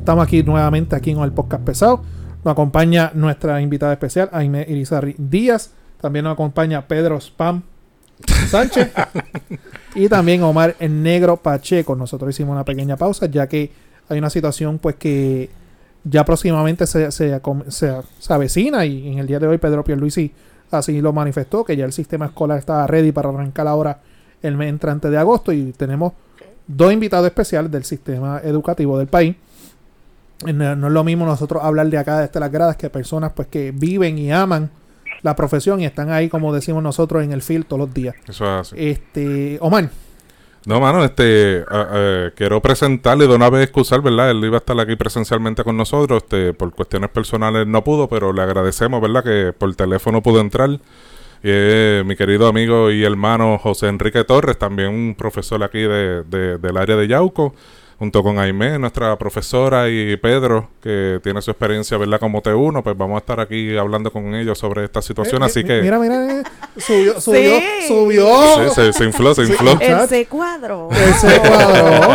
Estamos aquí nuevamente aquí en el podcast pesado. Nos acompaña nuestra invitada especial, Aime Irizarri Díaz. También nos acompaña Pedro Spam Sánchez. y también Omar el Negro Pacheco. Nosotros hicimos una pequeña pausa ya que hay una situación pues que ya próximamente se, se, se, avecina y en el día de hoy Pedro Pierluisi así lo manifestó, que ya el sistema escolar estaba ready para arrancar ahora el mes entrante de agosto y tenemos dos invitados especiales del sistema educativo del país. No, es lo mismo nosotros hablar de acá desde las gradas que personas pues que viven y aman la profesión y están ahí como decimos nosotros en el field todos los días. Eso es así. Este, Omar, no, mano, este, quiero presentarle de una vez excusar, ¿verdad? Él iba a estar aquí presencialmente con nosotros, este, por cuestiones personales no pudo, pero le agradecemos, ¿verdad? Que por teléfono pudo entrar. Y mi querido amigo y hermano José Enrique Torres, también un profesor aquí de, del área de Yauco junto con Aimé, nuestra profesora, y Pedro, que tiene su experiencia, ¿verdad? Como T1, pues vamos a estar aquí hablando con ellos sobre esta situación, eh, así que... Mira, mira, subió, subió, subió. Sí, se, infló, se infló. El se cuadro. El se cuadró.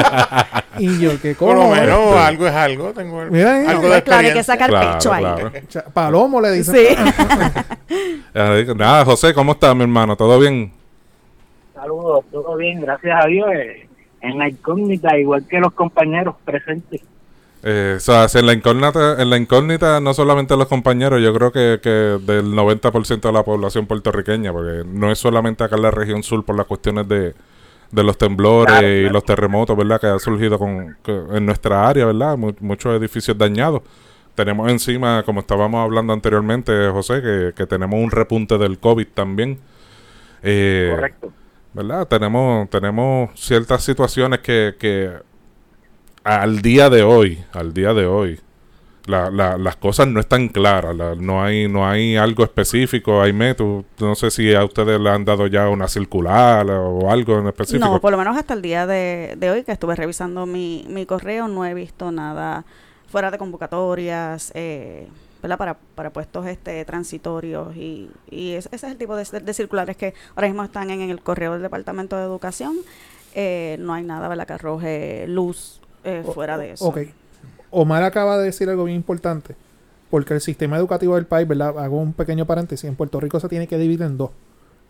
y yo, ¿qué Por lo menos algo es algo. Tengo mira, algo de Claro, hay que sacar pecho ahí. Palomo le dice. Sí. Nada, José, ¿cómo estás, mi hermano? ¿Todo bien? Saludos, todo bien, gracias a Dios. Eh en la incógnita, igual que los compañeros presentes. Eh, o sea, en la incógnita, en la incógnita no solamente los compañeros, yo creo que, que del 90% de la población puertorriqueña, porque no es solamente acá en la región sur por las cuestiones de, de los temblores y los terremotos, ¿verdad? Que ha surgido con, en nuestra área, ¿verdad? muchos edificios dañados. Tenemos encima, como estábamos hablando anteriormente, José, que, que tenemos un repunte del COVID también. Eh, Correcto ¿verdad? Tenemos, tenemos ciertas situaciones que, que al día de hoy, al día de hoy, la, la, las cosas no están claras, no hay no hay algo específico, hay método, no sé si a ustedes le han dado ya una circular o algo en específico. No, por lo menos hasta el día de, de hoy que estuve revisando mi, mi correo no he visto nada fuera de convocatorias, eh, para, para puestos este transitorios y, y ese, es el tipo de, circulares que ahora mismo están en, el correo del Departamento de Educación. Eh, no hay nada ¿verdad? que arroje luz eh, fuera de eso. Ok. Omar acaba de decir algo bien importante, porque el sistema educativo del país, ¿verdad? Hago un pequeño paréntesis, en Puerto Rico se tiene que dividir en dos.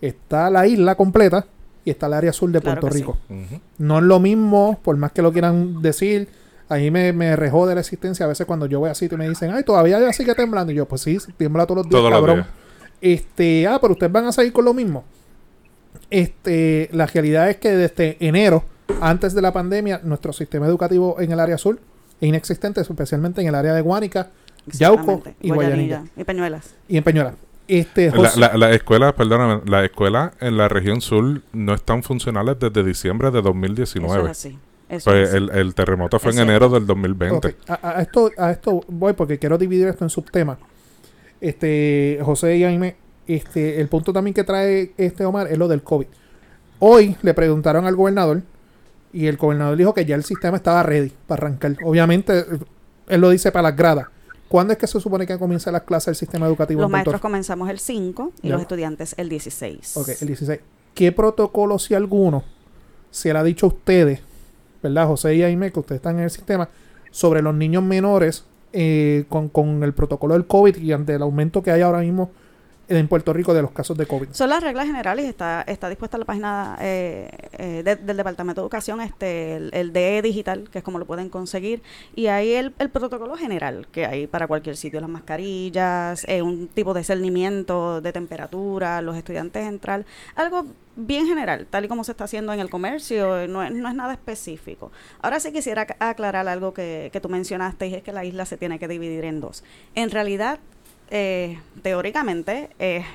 Está la isla completa y está el área sur de Puerto Rico. No es lo mismo, por más que lo quieran decir, ahí me, me rejó de la existencia a veces cuando yo voy a sitio y me dicen, ay, todavía ya sigue temblando. Y yo, pues sí, tiembla todos los días, cabrón. Este, ah, pero ustedes van a seguir con lo mismo. Este, la realidad es que desde enero, antes de la pandemia, nuestro sistema educativo en el área sur es inexistente, especialmente en el área de Guánica, Yauco y Guayanilla. Y Peñuelas. Y en Peñuelas. Este, la, la, escuela, perdóname, la escuela en la región sur no están funcionales desde diciembre de 2019. Eso es así. Pues el, terremoto fue en enero del 2020. A, esto, a esto voy porque quiero dividir esto en subtemas. Este, José y Jaime, este, el punto también que trae este Omar es lo del COVID. Hoy le preguntaron al gobernador y el gobernador dijo que ya el sistema estaba ready para arrancar. Obviamente, él lo dice para las gradas. ¿Cuándo es que se supone que comienza las clases del sistema educativo? Los maestros comenzamos el 5 y los estudiantes el 16. Ok, el 16. ¿Qué protocolo, si alguno, se le ha dicho a ustedes ¿verdad? José y Aime, que ustedes están en el sistema, sobre los niños menores eh, con, con, el protocolo del COVID y ante el aumento que hay ahora mismo en Puerto Rico de los casos de COVID. Son las reglas generales, está, está dispuesta la página eh, eh, del Departamento de Educación, este, el, DE digital, que es como lo pueden conseguir, y ahí el, el protocolo general que hay para cualquier sitio, las mascarillas, eh, un tipo de cernimiento de temperatura, los estudiantes entrar, algo bien general, tal y como se está haciendo en el comercio, no es, no es nada específico. Ahora sí quisiera aclarar algo que, que tú mencionaste, y es que la isla se tiene que dividir en dos. En realidad, eh, teóricamente, eh,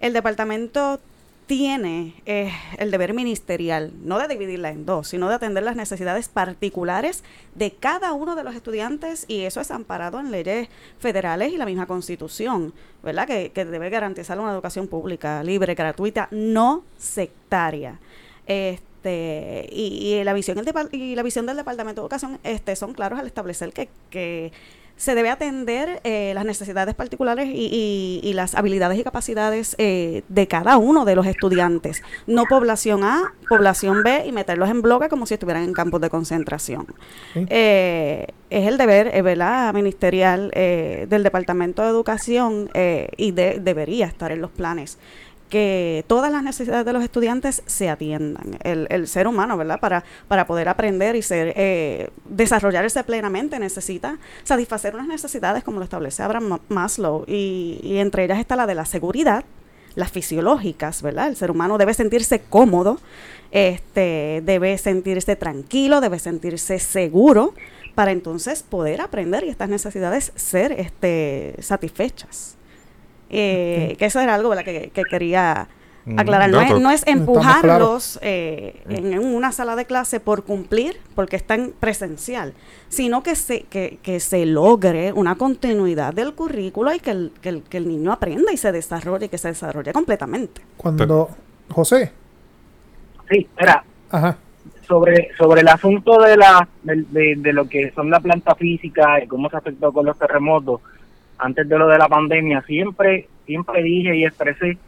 el departamento tiene eh, el deber ministerial, no de dividirla en dos, sino de atender las necesidades particulares de cada uno de los estudiantes y eso es amparado en leyes federales y la misma constitución, ¿verdad? Que, debe garantizar una educación pública, libre, gratuita, no sectaria. Este, y, la visión y la visión del Departamento de Educación este, son claros al establecer que, que se debe atender eh, las necesidades particulares y, las habilidades y capacidades eh, de cada uno de los estudiantes. No población A, población B y meterlos en bloque como si estuvieran en campos de concentración. Eh, es el deber ¿verdad? ministerial del Departamento de Educación y debería estar en los planes que todas las necesidades de los estudiantes se atiendan. El, ser humano, ¿verdad? Para, para poder aprender y ser, eh, desarrollarse plenamente necesita satisfacer unas necesidades como lo establece Abraham Maslow y, y entre ellas está la de la seguridad, las fisiológicas, ¿verdad? El ser humano debe sentirse cómodo, este, debe sentirse tranquilo, debe sentirse seguro para entonces poder aprender y estas necesidades ser este, satisfechas. Eh, que eso era algo que, quería mm, aclarar. No, es, empujarlos eh, en una sala de clase por cumplir, porque está en presencial, sino que se, que, se logre una continuidad del currículo y que el, que el, niño aprenda y se desarrolle, que se desarrolle completamente. Cuando, José. Sí, era. Sobre, sobre el asunto de, la, de, de, lo que son la planta física y cómo se afectó con los terremotos, antes de lo de la pandemia, siempre, siempre dije y expresé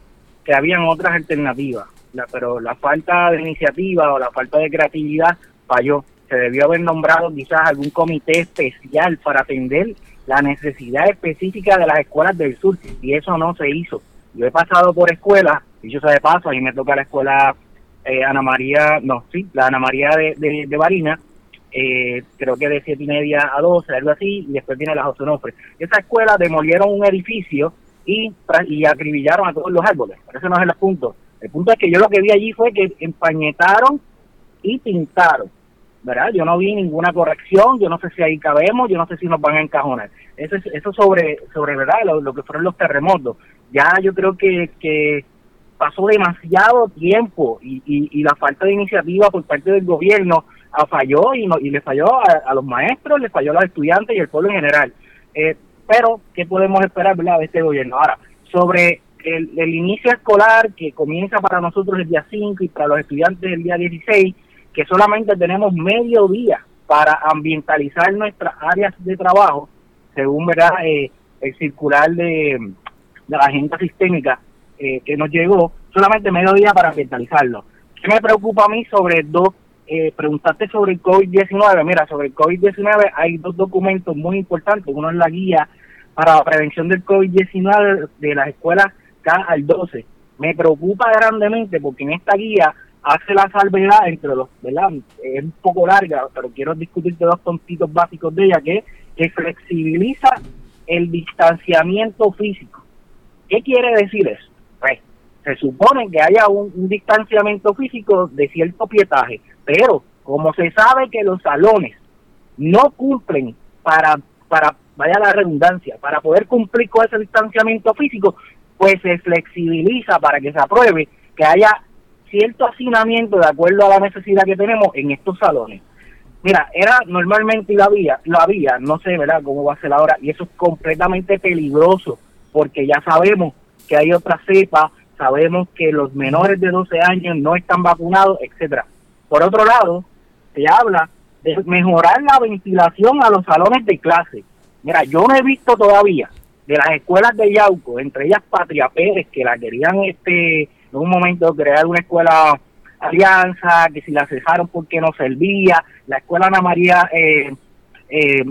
que habían otras alternativas, pero la falta de iniciativa o la falta de creatividad falló. Se debió haber nombrado quizás algún comité especial para atender la necesidad específica de las escuelas del sur y eso no se hizo. Yo he pasado por escuelas, yo sé de paso, ahí me toca la escuela eh, Ana María, no, sí, la Ana María de, de, de Barina, eh, creo que de siete y media a 12, algo así, y después viene la José Onofre. Esa escuela demolieron un edificio y, y acribillaron a todos los árboles. Pero eso no es el punto. El punto es que yo lo que vi allí fue que empañetaron y pintaron. ¿verdad? Yo no vi ninguna corrección, yo no sé si ahí cabemos, yo no sé si nos van a encajonar. Eso, eso sobre, sobre ¿verdad? Lo, que fueron los terremotos. Ya yo creo que, que pasó demasiado tiempo y, y la falta de iniciativa por parte del gobierno falló y, no, y le falló a, los maestros, le falló a los estudiantes y al pueblo en general. Eh, pero, ¿qué podemos esperar ¿verdad? de este gobierno? Ahora, sobre el, inicio escolar que comienza para nosotros el día 5 y para los estudiantes el día 16, que solamente tenemos medio día para ambientalizar nuestras áreas de trabajo, según ¿verdad? Eh, el circular de, la agenda sistémica eh, que nos llegó, solamente medio día para ambientalizarlo. ¿Qué me preocupa a mí sobre dos eh, preguntaste sobre el COVID-19. Mira, sobre el COVID-19 hay dos documentos muy importantes. Uno es la guía para la prevención del COVID-19 de las escuelas K al 12. Me preocupa grandemente porque en esta guía hace la salvedad entre los, ¿verdad? Es un poco larga, pero quiero discutirte dos puntitos básicos de ella, que, que flexibiliza el distanciamiento físico. ¿Qué quiere decir eso? Se supone que haya un distanciamiento físico de cierto pietaje, pero como se sabe que los salones no cumplen para, para, vaya la redundancia, para poder cumplir con ese distanciamiento físico, pues se flexibiliza para que se apruebe que haya cierto hacinamiento de acuerdo a la necesidad que tenemos en estos salones. Mira, era normalmente lo había, lo había, no sé, ¿verdad?, cómo va a ser ahora, y eso es completamente peligroso, porque ya sabemos que hay otra cepa, sabemos que los menores de 12 años no están vacunados, etcétera. Por otro lado, se habla de mejorar la ventilación a los salones de clase. Mira, yo no he visto todavía de las escuelas de Yauco, entre ellas Patria Pérez, que la querían este en un momento crear una escuela alianza, que si la cesaron porque no servía, la escuela Ana María, eh, eh,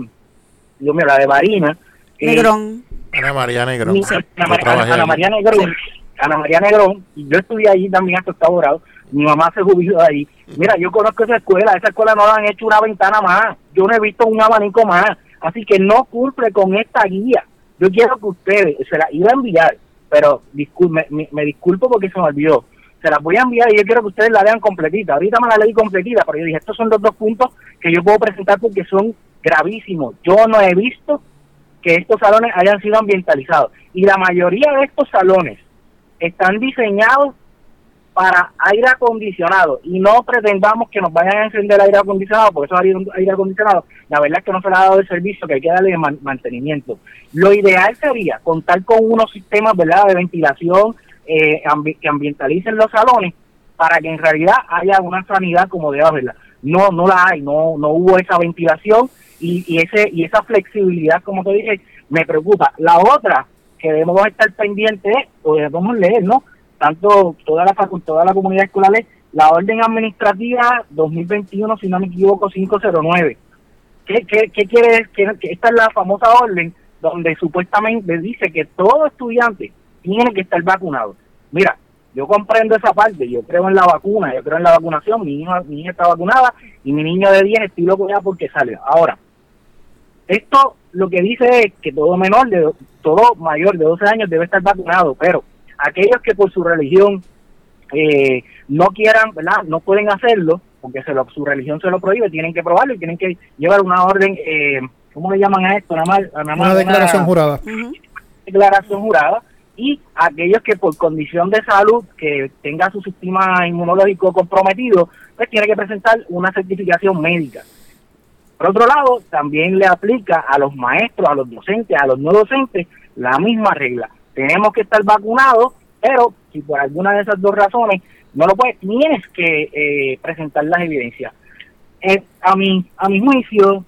Dios mío, la de Barina. Eh, Negrón. Ana María Negrón. Ana, María Negrón. Ana María Negrón, yo estudié allí también hasta octavo grado, mi mamá se jubiló ahí. Mira, yo conozco esa escuela, esa escuela no le han hecho una ventana más, yo no he visto un abanico más, así que no cumple con esta guía. Yo quiero que ustedes, se la iba a enviar, pero disculpe, me, disculpo porque se me olvidó. Se las voy a enviar y yo quiero que ustedes la vean completita. Ahorita me la leí completita, pero yo dije, estos son los dos puntos que yo puedo presentar porque son gravísimos. Yo no he visto que estos salones hayan sido ambientalizados. Y la mayoría de estos salones están diseñados para aire acondicionado y no pretendamos que nos vayan a encender aire acondicionado porque eso es aire acondicionado. La verdad es que no se le ha dado el servicio que hay que darle mantenimiento. Lo ideal sería contar con unos sistemas verdad de ventilación eh, que ambientalicen los salones para que en realidad haya una sanidad como debe haberla. No no la hay, no no hubo esa ventilación y, y ese y esa flexibilidad, como te dije, me preocupa. La otra que debemos estar pendientes o debemos leer, ¿no? Tanto toda la facultad, toda la comunidad escolar la orden administrativa 2021, si no me equivoco, 509. ¿Qué, qué, qué quiere? Que esta es la famosa orden donde supuestamente dice que todo estudiante tiene que estar vacunado. Mira, yo comprendo esa parte, yo creo en la vacuna, yo creo en la vacunación, mi hija, mi hija está vacunada y mi niño de 10 estoy loco ya porque salió. Ahora, esto lo que dice es que todo menor, de todo mayor de 12 años debe estar vacunado, pero aquellos que por su religión eh, no quieran, ¿verdad? No pueden hacerlo, porque se lo, su religión se lo prohíbe, tienen que probarlo y tienen que llevar una orden, eh, ¿cómo le llaman a esto? Nada más, una declaración jurada. Declaración jurada. Y aquellos que por condición de salud, que tenga su sistema inmunológico comprometido, pues tiene que presentar una certificación médica. Por otro lado, también le aplica a los maestros, a los docentes, a los no docentes, la misma regla. Tenemos que estar vacunados, pero si por alguna de esas dos razones no lo puedes, tienes que eh, presentar las evidencias. Eh, a mi a mi juicio,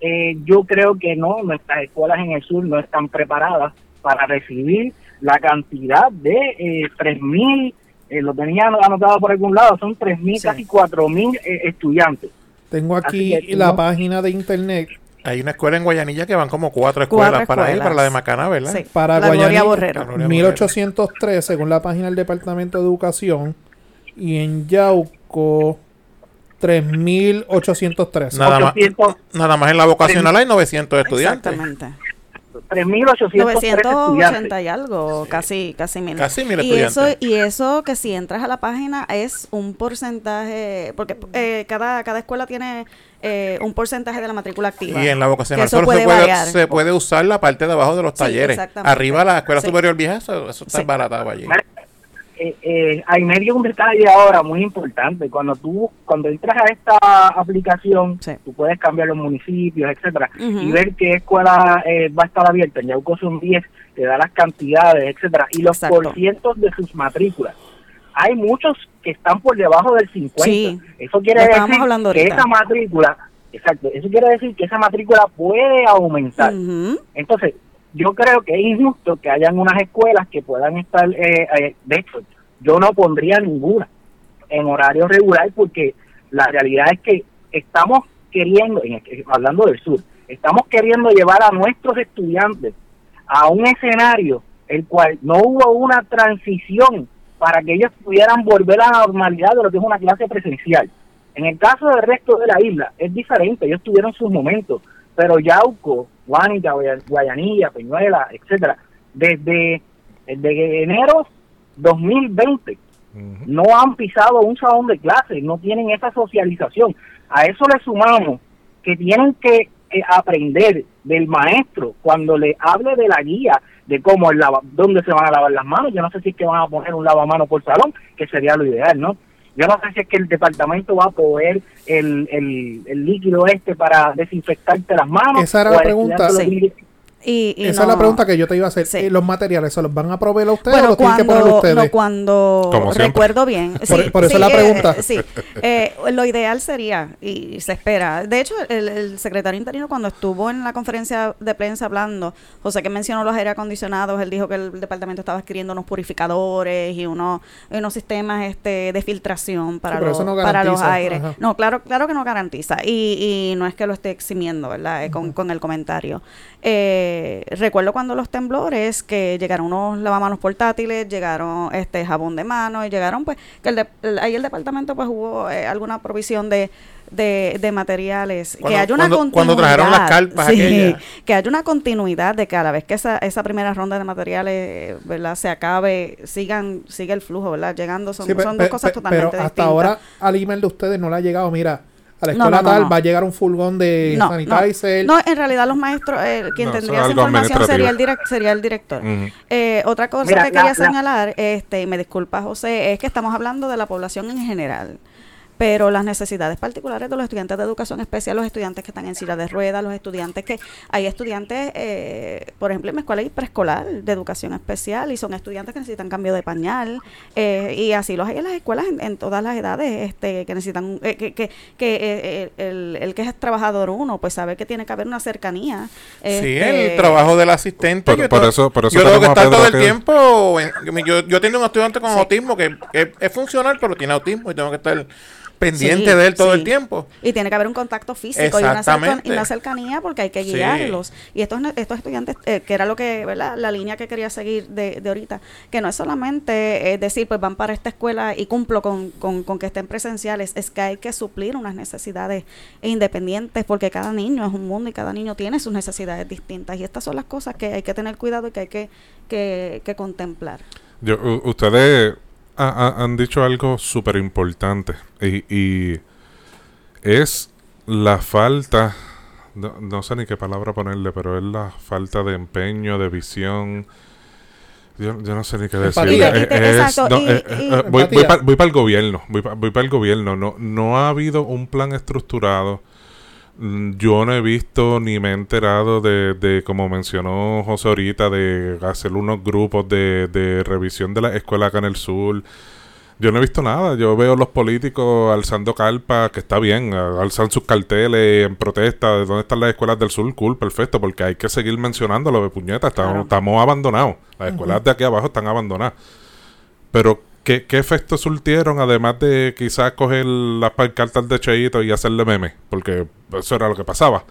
eh, yo creo que no, nuestras escuelas en el sur no están preparadas para recibir la cantidad de eh, 3.000, lo tenía anotado por algún lado, son 3.000, casi 4.000 estudiantes. Tengo aquí la página de internet hay una escuela en Guayanilla que van como cuatro escuelas, para ir, para la de Macana, ¿verdad? Sí. Para Guayanilla, Borrero. 1803, según la página del Departamento de Educación. Y en Yauco, 3803. Nada, más, nada más en la vocacional hay 900 estudiantes. Exactamente. 3.880 y algo, casi casi mil. Casi mil y Eso, y eso que si entras a la página es un porcentaje, porque eh, cada, cada escuela tiene eh, un porcentaje de la matrícula activa. Y en la vocacional solo se, puede, se puede usar la parte de abajo de los talleres. Arriba la escuela superior vieja, eso, está baratado allí eh, eh, hay medio un detalle ahora muy importante. Cuando tú, cuando entras a esta aplicación, tú puedes cambiar los municipios, etcétera, y ver qué escuela eh, va a estar abierta. En Yauco son 10, te da las cantidades, etcétera, y los porcientos de sus matrículas. Hay muchos que están por debajo del 50. eso quiere decir que esa matrícula, exacto, eso quiere decir que esa matrícula puede aumentar. Entonces, yo creo que es injusto que hayan unas escuelas que puedan estar, eh, eh, de hecho, yo no pondría ninguna en horario regular porque la realidad es que estamos queriendo, hablando del sur, estamos queriendo llevar a nuestros estudiantes a un escenario el cual no hubo una transición para que ellos pudieran volver a la normalidad de lo que es una clase presencial. En el caso del resto de la isla es diferente, ellos tuvieron sus momentos, pero Yauco, Guánica, Guayanilla, Peñuela, etcétera, desde, desde enero 2020 no han pisado un salón de clase, no tienen esa socialización. A eso le sumamos que tienen que eh, aprender del maestro cuando le hable de la guía de cómo el lava, dónde se van a lavar las manos. Yo no sé si es que van a poner un lavamano por salón, que sería lo ideal, ¿no? Yo no sé si es que el departamento va a proveer el, el, líquido este para desinfectarte las manos. Esa era la pregunta. Esa es la pregunta que yo te iba a hacer. Eh, ¿Los materiales se los van a proveer a ustedes o los tienen que poner ustedes? No, cuando recuerdo bien. por, eso es la pregunta. Eh, sí, eh, lo ideal sería, y se espera. De hecho, el, secretario interino, cuando estuvo en la conferencia de prensa hablando, José que mencionó los aire acondicionados, él dijo que el departamento estaba adquiriendo unos purificadores y unos, unos sistemas este, de filtración para, los, para los aires. No, claro, claro que no garantiza. Y, y no es que lo esté eximiendo, ¿verdad? con, con el comentario. Eh, recuerdo cuando los temblores que llegaron unos lavamanos portátiles, llegaron este jabón de mano y llegaron pues que el ahí el departamento pues hubo eh, alguna provisión de, de, materiales. Que haya una continuidad cuando trajeron las carpas que haya una continuidad de que a la vez que esa, esa primera ronda de materiales verdad se acabe sigan sigue el flujo verdad llegando son, son dos cosas totalmente pero hasta ahora al email de ustedes no le ha llegado mira a la escuela tal va a llegar un furgón de sanitizer. No. en realidad los maestros, eh, quien tendría esa información sería el, sería el director. eh, otra cosa que quería señalar, este, y me disculpa José, es que estamos hablando de la población en general. Pero las necesidades particulares de los estudiantes de educación especial, los estudiantes que están en silla de ruedas, los estudiantes que hay estudiantes, eh, por ejemplo, en mi escuela hay preescolar de educación especial y son estudiantes que necesitan cambio de pañal eh, y así los hay en las escuelas en, todas las edades este, que necesitan, eh, que, que, que el, el, que es trabajador uno, pues sabe que tiene que haber una cercanía. sí, este, el trabajo del asistente. Por, por eso, por eso yo tengo que estar todo el tiempo. yo, yo tengo un estudiante con autismo que, que es funcional, pero tiene autismo y tengo que estar pendiente de él todo el tiempo. Y tiene que haber un contacto físico y una, cercanía porque hay que guiarlos. Y estos, estos estudiantes, eh, que era lo que, ¿verdad? La línea que quería seguir de, de ahorita, que no es solamente eh, decir, pues van para esta escuela y cumplo con, con, con, que estén presenciales, es que hay que suplir unas necesidades independientes porque cada niño es un mundo y cada niño tiene sus necesidades distintas. Y estas son las cosas que hay que tener cuidado y que hay que, que, que contemplar. Yo, ustedes han dicho algo súper importante y, es la falta, no, sé ni qué palabra ponerle, pero es la falta de empeño, de visión. Yo, no sé ni qué decir. voy, para el gobierno, voy, voy para el gobierno. No, no ha habido un plan estructurado yo no he visto ni me he enterado de, de como mencionó José ahorita, de hacer unos grupos de, de revisión de la escuela acá en el sur. Yo no he visto nada. Yo veo los políticos alzando carpas, que está bien, alzan sus carteles en protesta de dónde están las escuelas del sur. Cool, perfecto, porque hay que seguir mencionándolo de puñetas. Estamos, estamos abandonados. Las escuelas de aquí abajo están abandonadas. Pero ¿Qué, ¿Qué efectos surtieron además de quizás coger las pancartas de Cheito y hacerle meme? Porque eso era lo que pasaba.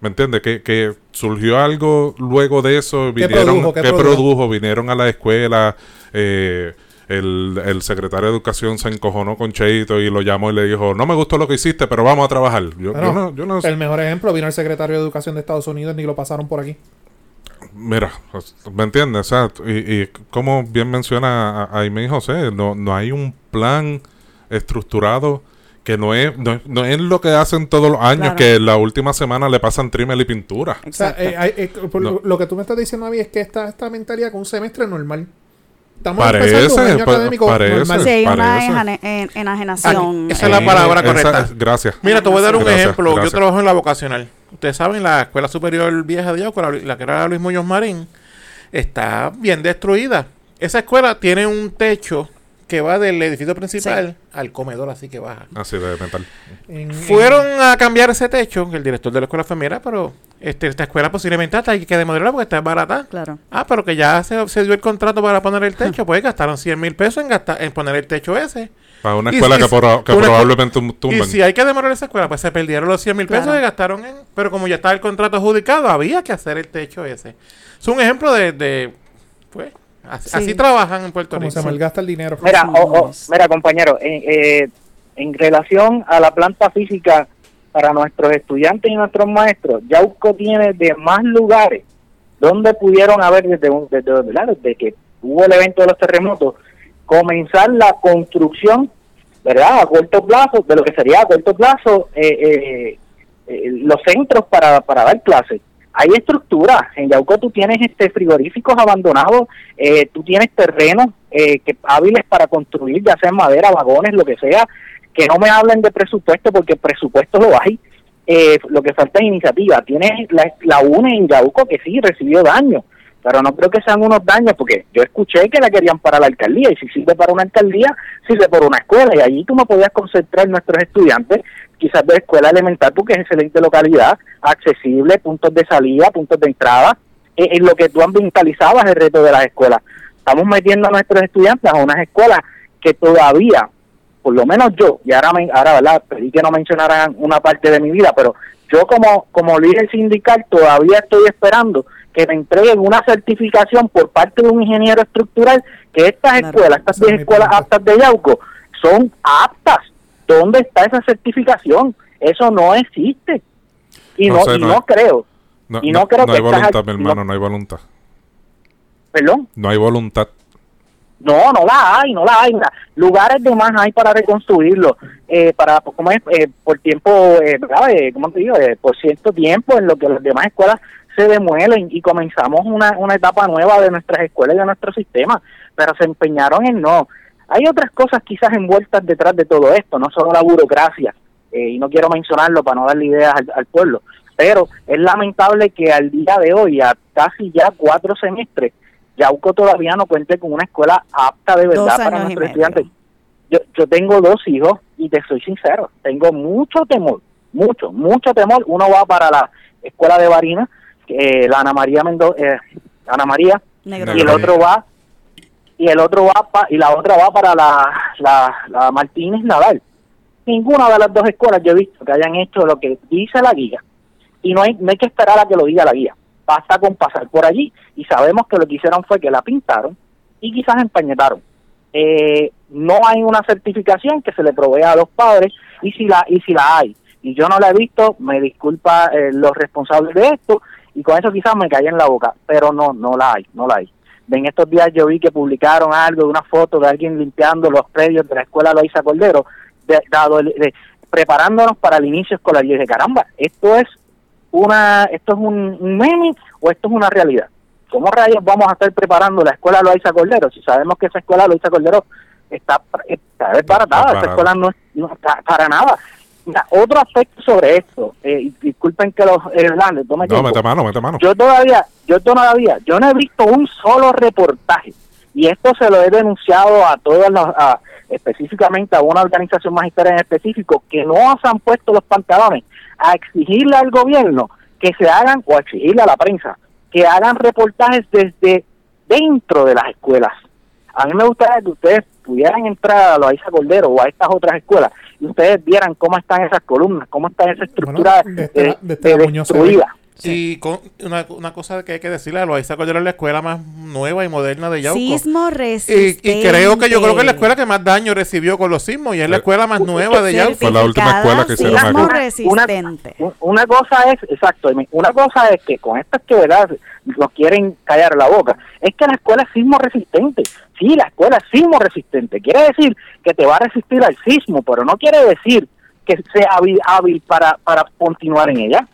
¿Me entiendes? Que, que surgió algo luego de eso. Vinieron, ¿Qué produjo? Vinieron a la escuela. Eh, el, el, secretario de Educación se encojonó con Cheito y lo llamó y le dijo, no me gustó lo que hiciste, pero vamos a trabajar. Yo, yo no, el mejor ejemplo vino el secretario de Educación de Estados Unidos ni lo pasaron por aquí. Mira, ¿me entiendes? y, como bien menciona Aime y José, no, no hay un plan estructurado que no es, no, es lo que hacen todos los años, que la última semana le pasan trímel y pintura. Eh, lo que tú me estás diciendo a mí es que esta, esta mentalidad con un semestre normal. Estamos parece, un año académico parece, Sí, hay una enajenación. esa es la palabra correcta. gracias. Mira, te voy a dar un ejemplo. Yo trabajo en la vocacional ustedes saben, la Escuela Superior Vieja de Yauco, la, que era Luis Muñoz Marín, está bien destruida. Esa escuela tiene un techo que va del edificio principal al comedor, así que baja. Así de metal. Fueron a cambiar ese techo, el director de la escuela enfermera, pero este, esta escuela posiblemente hasta hay que demolerla porque está barata. Claro. Ah, pero que ya se, dio el contrato para poner el techo, pues gastaron 100 mil pesos en, gastar, en poner el techo ese. Para una escuela que, probablemente tumben. Y si hay que demorar esa escuela, pues se perdieron los 100 mil pesos y gastaron en... Pero como ya estaba el contrato adjudicado, había que hacer el techo ese. Es un ejemplo de... pues, así, trabajan en Puerto Rico. se malgasta el dinero. Mira, mira compañero, eh, en relación a la planta física para nuestros estudiantes y nuestros maestros, Yauco tiene de más lugares donde pudieron haber desde, desde, desde que hubo el evento de los terremotos, comenzar la construcción, ¿verdad? A corto plazo, de lo que sería a corto plazo, eh, eh, eh, los centros para, para dar clases. Hay estructura. En Yauco tú tienes este frigoríficos abandonados, tú tienes terrenos que hábiles para construir, ya sea madera, vagones, lo que sea. Que no me hablen de presupuesto porque presupuesto lo hay. lo que falta es iniciativa. Tienes la, la UNE en Yauco que sí recibió daño pero no creo que sean unos daños, porque yo escuché que la querían para la alcaldía, y si sirve para una alcaldía, sirve para una escuela, y allí tú no podías concentrar nuestros estudiantes, quizás de escuela elemental, porque es excelente localidad, accesible, puntos de salida, puntos de entrada, en, lo que tú ambientalizabas el reto de las escuelas. Estamos metiendo a nuestros estudiantes a unas escuelas que todavía, por lo menos yo, y ahora, me, ahora ¿verdad? pedí que no mencionaran una parte de mi vida, pero yo como, como líder sindical todavía estoy esperando que me entreguen una certificación por parte de un ingeniero estructural que estas escuelas, estas 10 escuelas aptas de Yauco, son aptas. ¿Dónde está esa certificación? Eso no existe. Y no, y no, creo. y no, creo no hay voluntad, mi hermano, no hay voluntad. ¿Perdón? No hay voluntad. No, no la hay, no la hay. lugares de más hay para reconstruirlo, eh, para, ¿cómo es? Eh, por tiempo, eh, eh ¿cómo te digo? Eh, por cierto tiempo en lo que las demás escuelas se demuelen y comenzamos una, una etapa nueva de nuestras escuelas y de nuestro sistema, pero se empeñaron en no. Hay otras cosas quizás envueltas detrás de todo esto, no solo la burocracia, eh, y no quiero mencionarlo para no darle ideas al, pueblo, pero es lamentable que al día de hoy, a casi ya cuatro semestres, Yauco todavía no cuente con una escuela apta de verdad para nuestros estudiantes. Yo, yo tengo dos hijos y te soy sincero, tengo mucho temor, mucho, mucho temor. Uno va para la escuela de Barina, eh, la Ana María Mendoza, eh, Ana María, y el otro va y el otro va pa, y la otra va para la, la, la Martínez Nadal. Ninguna de las dos escuelas yo he visto que hayan hecho lo que dice la guía y no hay, no hay que esperar a que lo diga la guía. Basta con pasar por allí y sabemos que lo que hicieron fue que la pintaron y quizás empañetaron. Eh, no hay una certificación que se le provea a los padres y si la y si la hay y yo no la he visto, me disculpa eh, los responsables de esto y con eso quizás me cae en la boca, pero no, no la hay, no la hay. En estos días yo vi que publicaron algo de una foto de alguien limpiando los predios de la escuela Loisa Cordero, dado preparándonos para el inicio escolar. Y dije, caramba, esto es una, esto es un meme o esto es una realidad. ¿Cómo rayos vamos a estar preparando la escuela Loisa Cordero si sabemos que esa escuela Loisa Cordero está, está desbaratada, esa escuela no, no está para nada otro aspecto sobre esto, eh, disculpen que los irlandes, no, mete mano, mete mano. Yo todavía, yo todavía, yo no he visto un solo reportaje y esto se lo he denunciado a todas las, específicamente a una organización magistrada en específico que no se han puesto los pantalones a exigirle al gobierno que se hagan o a exigirle a la prensa que hagan reportajes desde dentro de las escuelas. A mí me gustaría que ustedes pudieran entrar a Loaiza Cordero o a estas otras escuelas ustedes vieran cómo están esas columnas, cómo está esa estructura de, destruida. Sí, con una, una, cosa que hay que decirle, a Loaiza Cordero es la escuela más nueva y moderna de Yauco. Sismo resistente. Y, creo que yo creo que es la escuela que más daño recibió con los sismos y es la escuela más nueva de Yauco. Fue la última escuela que hicieron Sismo resistente. Una, una, cosa es, exacto, una cosa es que con estas que verdad nos quieren callar la boca, es que la escuela es sismo resistente. Sí, la escuela es sismo resistente. Quiere decir que te va a resistir al sismo, pero no quiere decir que sea hábil, hábil para, para continuar en ella.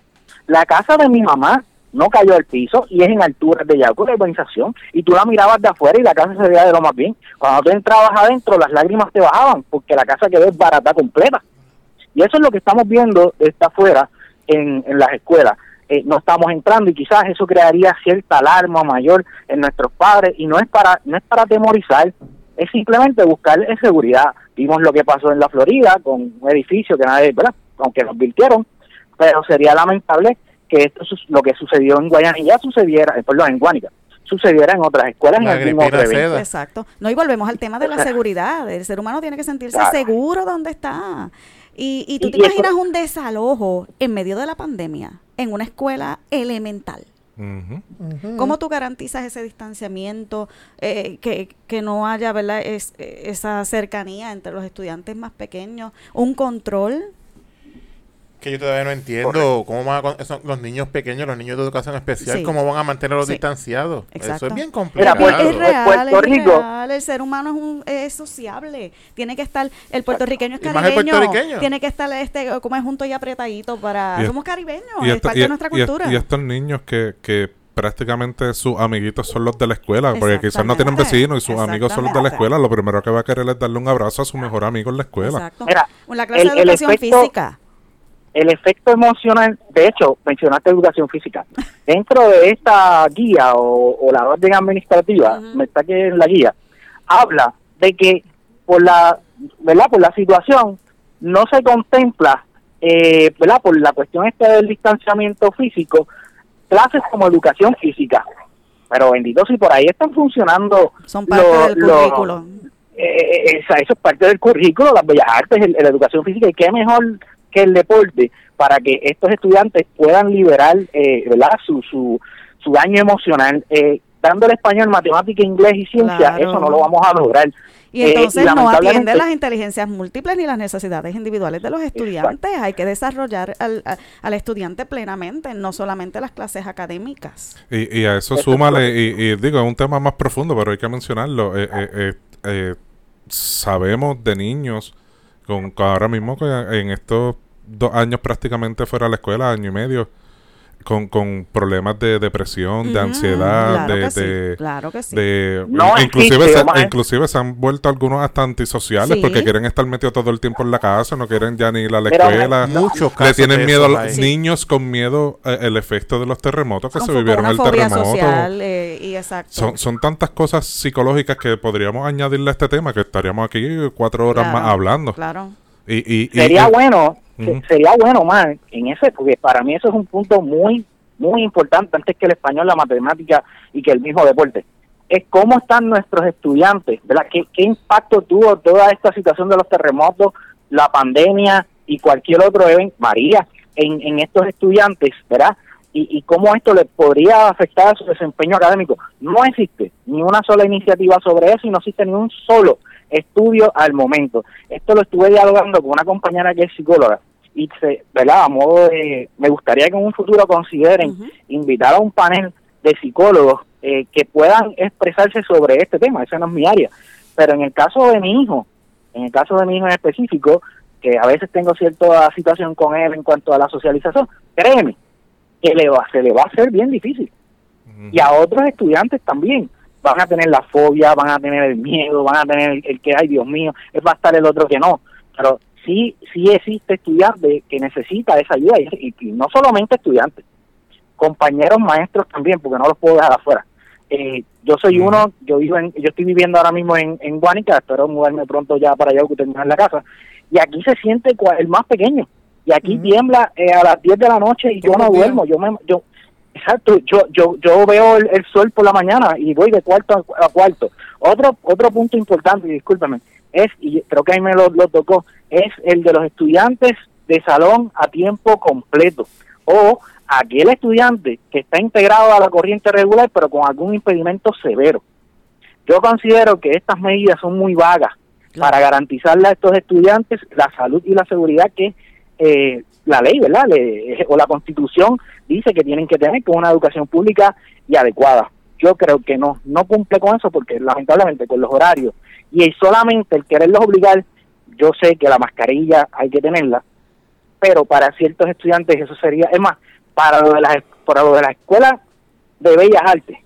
La casa de mi mamá no cayó al piso y es en alturas de Yaco, la urbanización, y tú la mirabas de afuera y la casa se veía de lo más bien. Cuando tú entrabas adentro, las lágrimas te bajaban porque la casa quedó barata completa. Y eso es lo que estamos viendo desde afuera en, en las escuelas. Eh, no estamos entrando y quizás eso crearía cierta alarma mayor en nuestros padres y no es para no es para temorizar es simplemente buscar seguridad vimos lo que pasó en la Florida con un edificio que nadie verdad aunque nos virtieron pero sería lamentable que esto lo que sucedió en Guayanilla sucediera eh, perdón en Guanica sucediera en otras escuelas en otro Exacto. No, y volvemos al tema de la seguridad. El ser humano tiene que sentirse seguro donde está. Y, y tú te imaginas un desalojo en medio de la pandemia en una escuela elemental. ¿Cómo tú garantizas ese distanciamiento, eh, que, que, no haya ¿verdad? Es, esa cercanía entre los estudiantes más pequeños, un control que yo todavía no entiendo cómo van a, son los niños pequeños, los niños de educación especial, cómo van a mantenerlos distanciados. Eso es bien complicado. es real, es real. El ser humano es, un, es sociable. Tiene que estar, el puertorriqueño es caribeño. Tiene que estar este, como es junto y apretadito para. somos caribeños, es parte de nuestra cultura. Y, estos niños que, que prácticamente sus amiguitos son los de la escuela, porque quizás no tienen vecinos y sus amigos son los de la escuela, lo primero que va a querer es darle un abrazo a su mejor amigo en la escuela. Exacto. Mira, una clase de educación física el efecto emocional, de hecho, mencionaste educación física. Dentro de esta guía o, la orden administrativa, me está que es la guía, habla de que por la, ¿verdad? Por la situación no se contempla, eh, ¿verdad? Por la cuestión esta del distanciamiento físico, clases como educación física. Pero bendito si por ahí están funcionando. Son parte del currículo. Eh, eh, esa, eso es parte del currículo, las bellas artes, la educación física, y qué mejor que el deporte para que estos estudiantes puedan liberar eh, ¿verdad? Su, su, su daño emocional. Eh, dándole español, matemática, inglés y ciencia, eso no lo vamos a lograr. Y entonces eh, no atiende las inteligencias múltiples ni las necesidades individuales de los estudiantes. Hay que desarrollar al, al, estudiante plenamente, no solamente las clases académicas. Y, y a eso súmale, y, y, digo, es un tema más profundo, pero hay que mencionarlo. Eh, sabemos de niños con, ahora mismo en estos dos años prácticamente fuera de la escuela, año y medio, con, con problemas de depresión, de ansiedad, claro de, que sí, de, claro que sí. de- No inclusive, existe, se, inclusive se han vuelto algunos hasta antisociales Sí. porque quieren estar metidos todo el tiempo en la casa, no quieren ya ni ir a la Pero, escuela. Muchos Le casos tienen de miedo a los niños con miedo eh, el efecto de los terremotos que Con se vivieron una el terremoto. social eh, y exacto. Son, son tantas cosas psicológicas que podríamos añadirle a este tema que estaríamos aquí cuatro horas Claro, más hablando. Claro. Y, y- y- sería y- bueno sería bueno más en ese porque para mí eso es un punto muy muy importante antes que el español la matemática y que el mismo deporte. Es cómo están nuestros estudiantes verdad qué, qué impacto tuvo toda esta situación de los terremotos la pandemia y cualquier otro evento María en, en estos estudiantes verdad y, y cómo esto les podría afectar a su desempeño académico. No existe ni una sola iniciativa sobre eso y no existe ni un solo estudio al momento. Esto lo estuve dialogando con una compañera que es psicóloga y se, ¿verdad? A modo de, me gustaría que en un futuro consideren invitar a un panel de psicólogos eh, que puedan expresarse sobre este tema, esa no es mi área. Pero en el caso de mi hijo, en el caso de mi hijo en específico, que a veces tengo cierta situación con él en cuanto a la socialización, créeme que le va, se le va a hacer bien difícil y a otros estudiantes también. Van a tener la fobia, van a tener el miedo, van a tener el, el que, ay Dios mío, es va a estar el otro que no. Pero sí, sí existe estudiante que necesita esa ayuda y, y no solamente estudiantes, compañeros maestros también, porque no los puedo dejar afuera. Eh, yo soy uno, yo vivo en, yo estoy viviendo ahora mismo en, en Guánica, espero mudarme pronto ya para allá terminar la casa, y aquí se siente el más pequeño, y aquí tiembla eh, a las 10 de la noche y yo no duermo, yo me, yo, Exacto, yo yo yo veo el, el sol por la mañana y voy de cuarto a, a cuarto. Otro otro punto importante, y discúlpeme, es, y creo que ahí me lo, lo tocó, es el de los estudiantes de salón a tiempo completo o aquel estudiante que está integrado a la corriente regular pero con algún impedimento severo. Yo considero que estas medidas son muy vagas Claro. para garantizarle a estos estudiantes la salud y la seguridad que eh, la ley, ¿verdad? Le- o la constitución dice que tienen que tener con una educación pública y adecuada. Yo creo que no, no cumple con eso porque lamentablemente con los horarios y solamente el quererlos obligar, yo sé que la mascarilla hay que tenerla, pero para ciertos estudiantes eso sería, es más, para lo de las, para lo de las escuelas de bellas artes,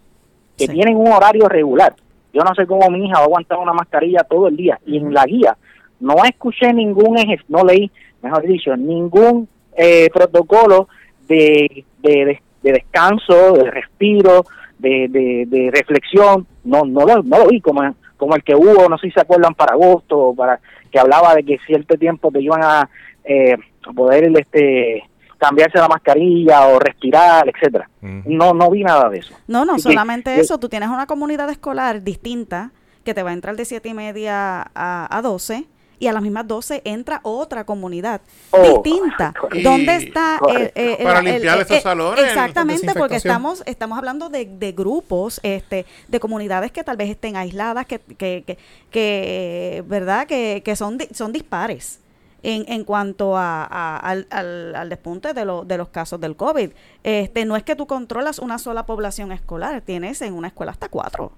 que Sí. tienen un horario regular. Yo no sé cómo mi hija va a aguantar una mascarilla todo el día. Y en la guía no escuché ningún, eje- no leí, mejor dicho, ningún eh, protocolo de, de, de- de descanso, de respiro, de, de, de reflexión. No, no, lo, no lo vi como, como el que hubo, no sé si se acuerdan, para agosto, para que hablaba de que cierto tiempo te iban a, eh, a poder este cambiarse la mascarilla o respirar, etcétera. No, no vi nada de eso. No, no Así solamente eso, tú tienes una comunidad escolar distinta que te va a entrar de siete y media a, a 12 y a las mismas 12 entra otra comunidad Oh, distinta. correcto. ¿Dónde está el- correcto. el- el- Para el- limpiar el- esos salones. Exactamente, porque estamos estamos hablando de, de grupos, este, de comunidades que tal vez estén aisladas, que, que, que, que, verdad, que, que son son dispares. En, en cuanto a, a- al, al, al despunte de, lo- de los casos del COVID. Este, no es que tú controlas una sola población escolar, tienes en una escuela hasta cuatro.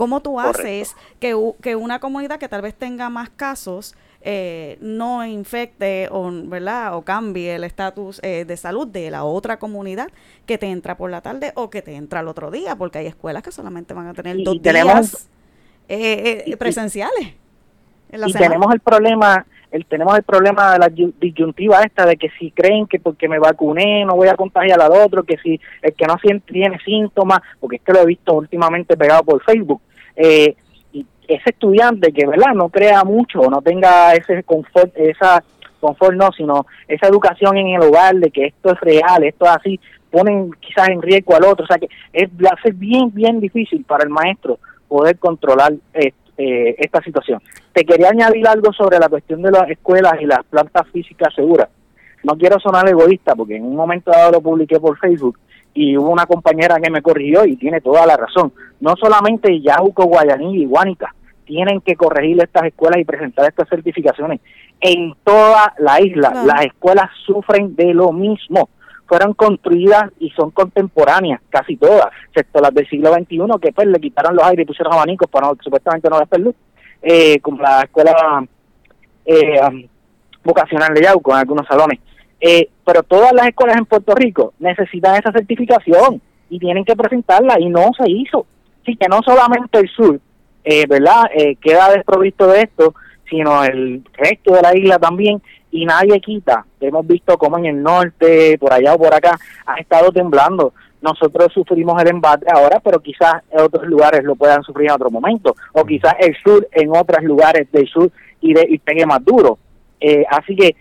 ¿Cómo tú haces que, una comunidad que tal vez tenga más casos eh, no infecte o, ¿verdad? o cambie el estatus eh, de salud de la otra comunidad que te entra por la tarde o que te entra el otro día? Porque hay escuelas que solamente van a tener Y- dos y tenemos- días eh, eh, presenciales. en la y semana. tenemos el problema el tenemos el problema de la yu- disyuntiva esta de que si creen que porque me vacuné no voy a contagiar al otro que si el que no tiene síntomas porque es que lo he visto últimamente pegado por Facebook eh, ese estudiante que verdad no crea mucho no tenga ese confort esa confort no sino esa educación en el hogar de que esto es real esto es así ponen quizás en riesgo al otro o sea que es va a ser bien bien difícil para el maestro poder controlar eh, eh, esta situación. Te quería añadir algo sobre la cuestión de las escuelas y las plantas físicas seguras. No quiero sonar egoísta porque en un momento dado lo publiqué por Facebook y hubo una compañera que me corrigió y tiene toda la razón. No solamente Yahuco, Guayaní y Guánica tienen que corregir estas escuelas y presentar estas certificaciones. En toda la isla las escuelas sufren de lo mismo. Fueron construidas y son contemporáneas, casi todas, excepto las del siglo XXI, que pues le quitaron los aires y pusieron abanicos para no- supuestamente no despedir luz, eh, como la escuela eh, um, vocacional de Yauco en algunos salones. Eh, pero todas las escuelas en Puerto Rico necesitan esa certificación y tienen que presentarla y no se hizo. Así que no solamente el sur, eh, ¿verdad? Eh, queda desprovisto de esto, sino el resto de la isla también y nadie quita. Hemos visto cómo en el norte, por allá o por acá, ha estado temblando. Nosotros sufrimos el embate ahora, pero quizás otros lugares lo puedan sufrir en otro momento, o quizás el sur en otros lugares del sur y, de, y pegue más duro. Eh, así que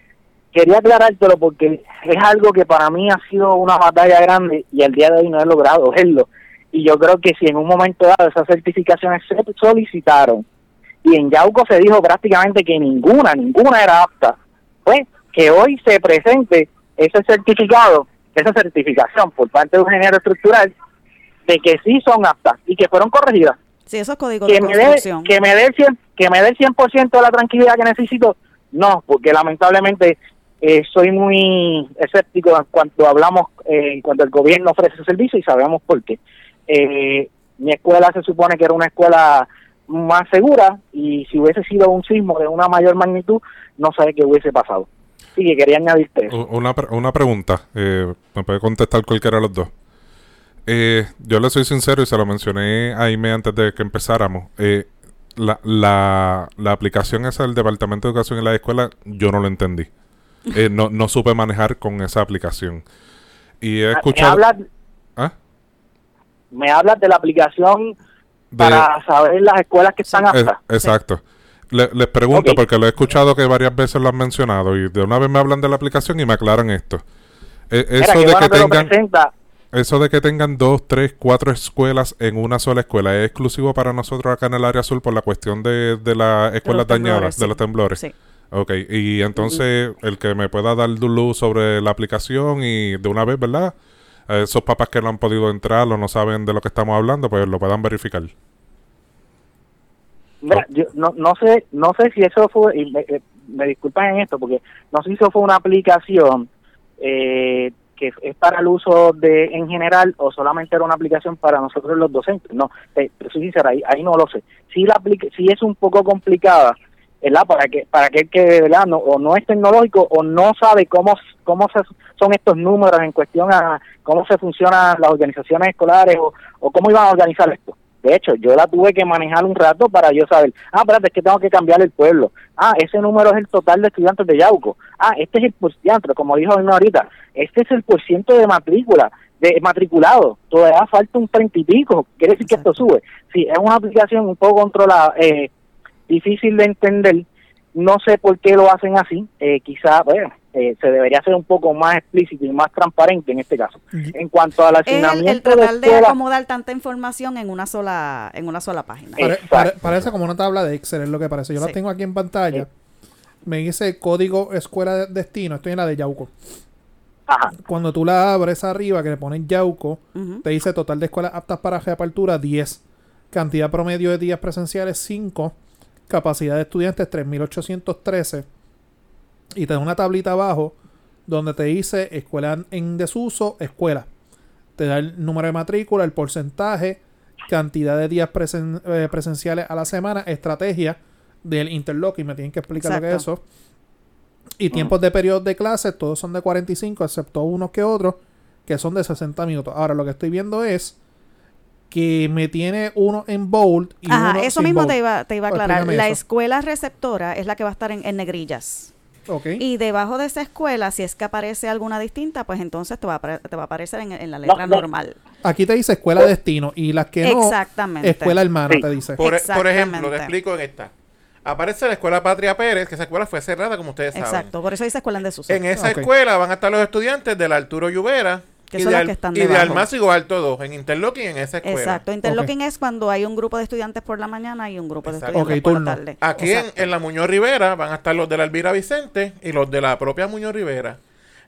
quería aclarártelo porque es algo que para mí ha sido una batalla grande y al día de hoy no he logrado verlo. Y yo creo que si en un momento dado esas certificaciones se solicitaron y en Yauco se dijo prácticamente que ninguna, ninguna era apta, pues que hoy se presente ese certificado, esa certificación por parte de un ingeniero estructural de que sí son aptas y que fueron corregidas. Sí, esos códigos que me dé, que me dé el 100, que me dé el 100% de la tranquilidad que necesito, no, porque lamentablemente eh, soy muy escéptico en cuanto hablamos, eh, cuando el gobierno ofrece servicio y sabemos por qué. Eh, mi escuela se supone que era una escuela más segura y si hubiese sido un sismo de una mayor magnitud, no sé qué hubiese pasado. Sí, que quería añadirte eso. Una, una pregunta, eh, me puede contestar cualquiera de los dos. Eh, yo le soy sincero y se lo mencioné a Aime antes de que empezáramos. la, la, la aplicación esa del Departamento de Educación en la escuela, yo no lo entendí. Eh, no, no supe manejar con esa aplicación. Y he ah, escuchado... Me hablas, ¿Ah? Me hablas de la aplicación para saber las escuelas que están aptas. exacto. les pregunto, porque lo he escuchado que varias veces lo han mencionado y de una vez me hablan de la aplicación y me aclaran esto. E, eso de que tengan... Eso de que tengan dos, tres, cuatro escuelas en una sola escuela es exclusivo para nosotros acá en el área azul por la cuestión de, de las escuelas dañadas, de los temblores. Sí. Ok, y entonces el que me pueda dar luz sobre la aplicación y de una vez, ¿verdad? Esos papás que no han podido entrar o no saben de lo que estamos hablando, pues lo puedan verificar. Mira, yo no, no sé no sé si eso fue, y me, eh, me, disculpan en esto, porque no sé si eso fue una aplicación eh, que es para el uso de en general o solamente era una aplicación para nosotros los docentes. No, eh, soy sincera, ahí, ahí no lo sé. Si, la si es un poco complicada, ¿verdad? Para que para aquel que ¿verdad? No, o no es tecnológico o no sabe cómo cómo se, son estos números en cuestión a cómo se funcionan las organizaciones escolares o, o cómo iban a organizar esto. De hecho, yo la tuve que manejar un rato para yo saber, ah, espérate, es que tengo que cambiar el pueblo. Ah, ese número es el total de estudiantes de Yauco. Ah, este es el porciento, como dijo uno ahorita, este es el porciento de matrícula, de matriculado. Todavía falta un treinta y pico, quiere decir que esto sube. Sí, es una aplicación un poco controlada, eh, difícil de entender. No sé por qué lo hacen así. Eh, quizá, bueno, eh, se debería ser un poco más explícito y más transparente en este caso. En cuanto al asignamiento el, tratar de, acomodar tanta información en una sola en una sola página. parece como una tabla de Excel, es lo que parece. Yo la tengo aquí en pantalla. Me dice código escuela de destino. Estoy en la de Yauco. Cuando tú la abres arriba, que le pones Yauco, te dice total de escuelas aptas para reapertura 10. Cantidad promedio de días presenciales 5 capacidad de estudiantes 3813 y te da una tablita abajo donde te dice escuela en desuso, escuela. Te da el número de matrícula, el porcentaje, cantidad de días eh, presenciales a la semana, estrategia del interlocking, me tienen que explicar lo que es eso. Y tiempos de periodo de clases, todos son de 45, excepto unos que otros, que son de 60 minutos. Ahora lo que estoy viendo es que me tiene uno en bold y Ajá, eso mismo te iba, te iba a aclarar. La escuela receptora es la que va a estar en, negrillas. Okay. Y debajo de esa escuela, si es que aparece alguna distinta, pues entonces te va a, te va a aparecer en, la letra normal. Aquí te dice escuela destino y las que no, Exactamente. escuela hermana te dice. Por, ejemplo, te explico en esta. Aparece la escuela Patria Pérez, que esa escuela fue cerrada, como ustedes saben. Exacto, por eso dice escuela en desuso. En esa escuela van a estar los estudiantes del Arturo Lluvera, que son que están y de Almácigo Alto 2, en Interlocking en esa escuela. Exacto, Interlocking es cuando hay un grupo de estudiantes por la mañana y un grupo de estudiantes por la tarde. Aquí en, la Muñoz Rivera van a estar los de la Elvira Vicente y los de la propia Muñoz Rivera.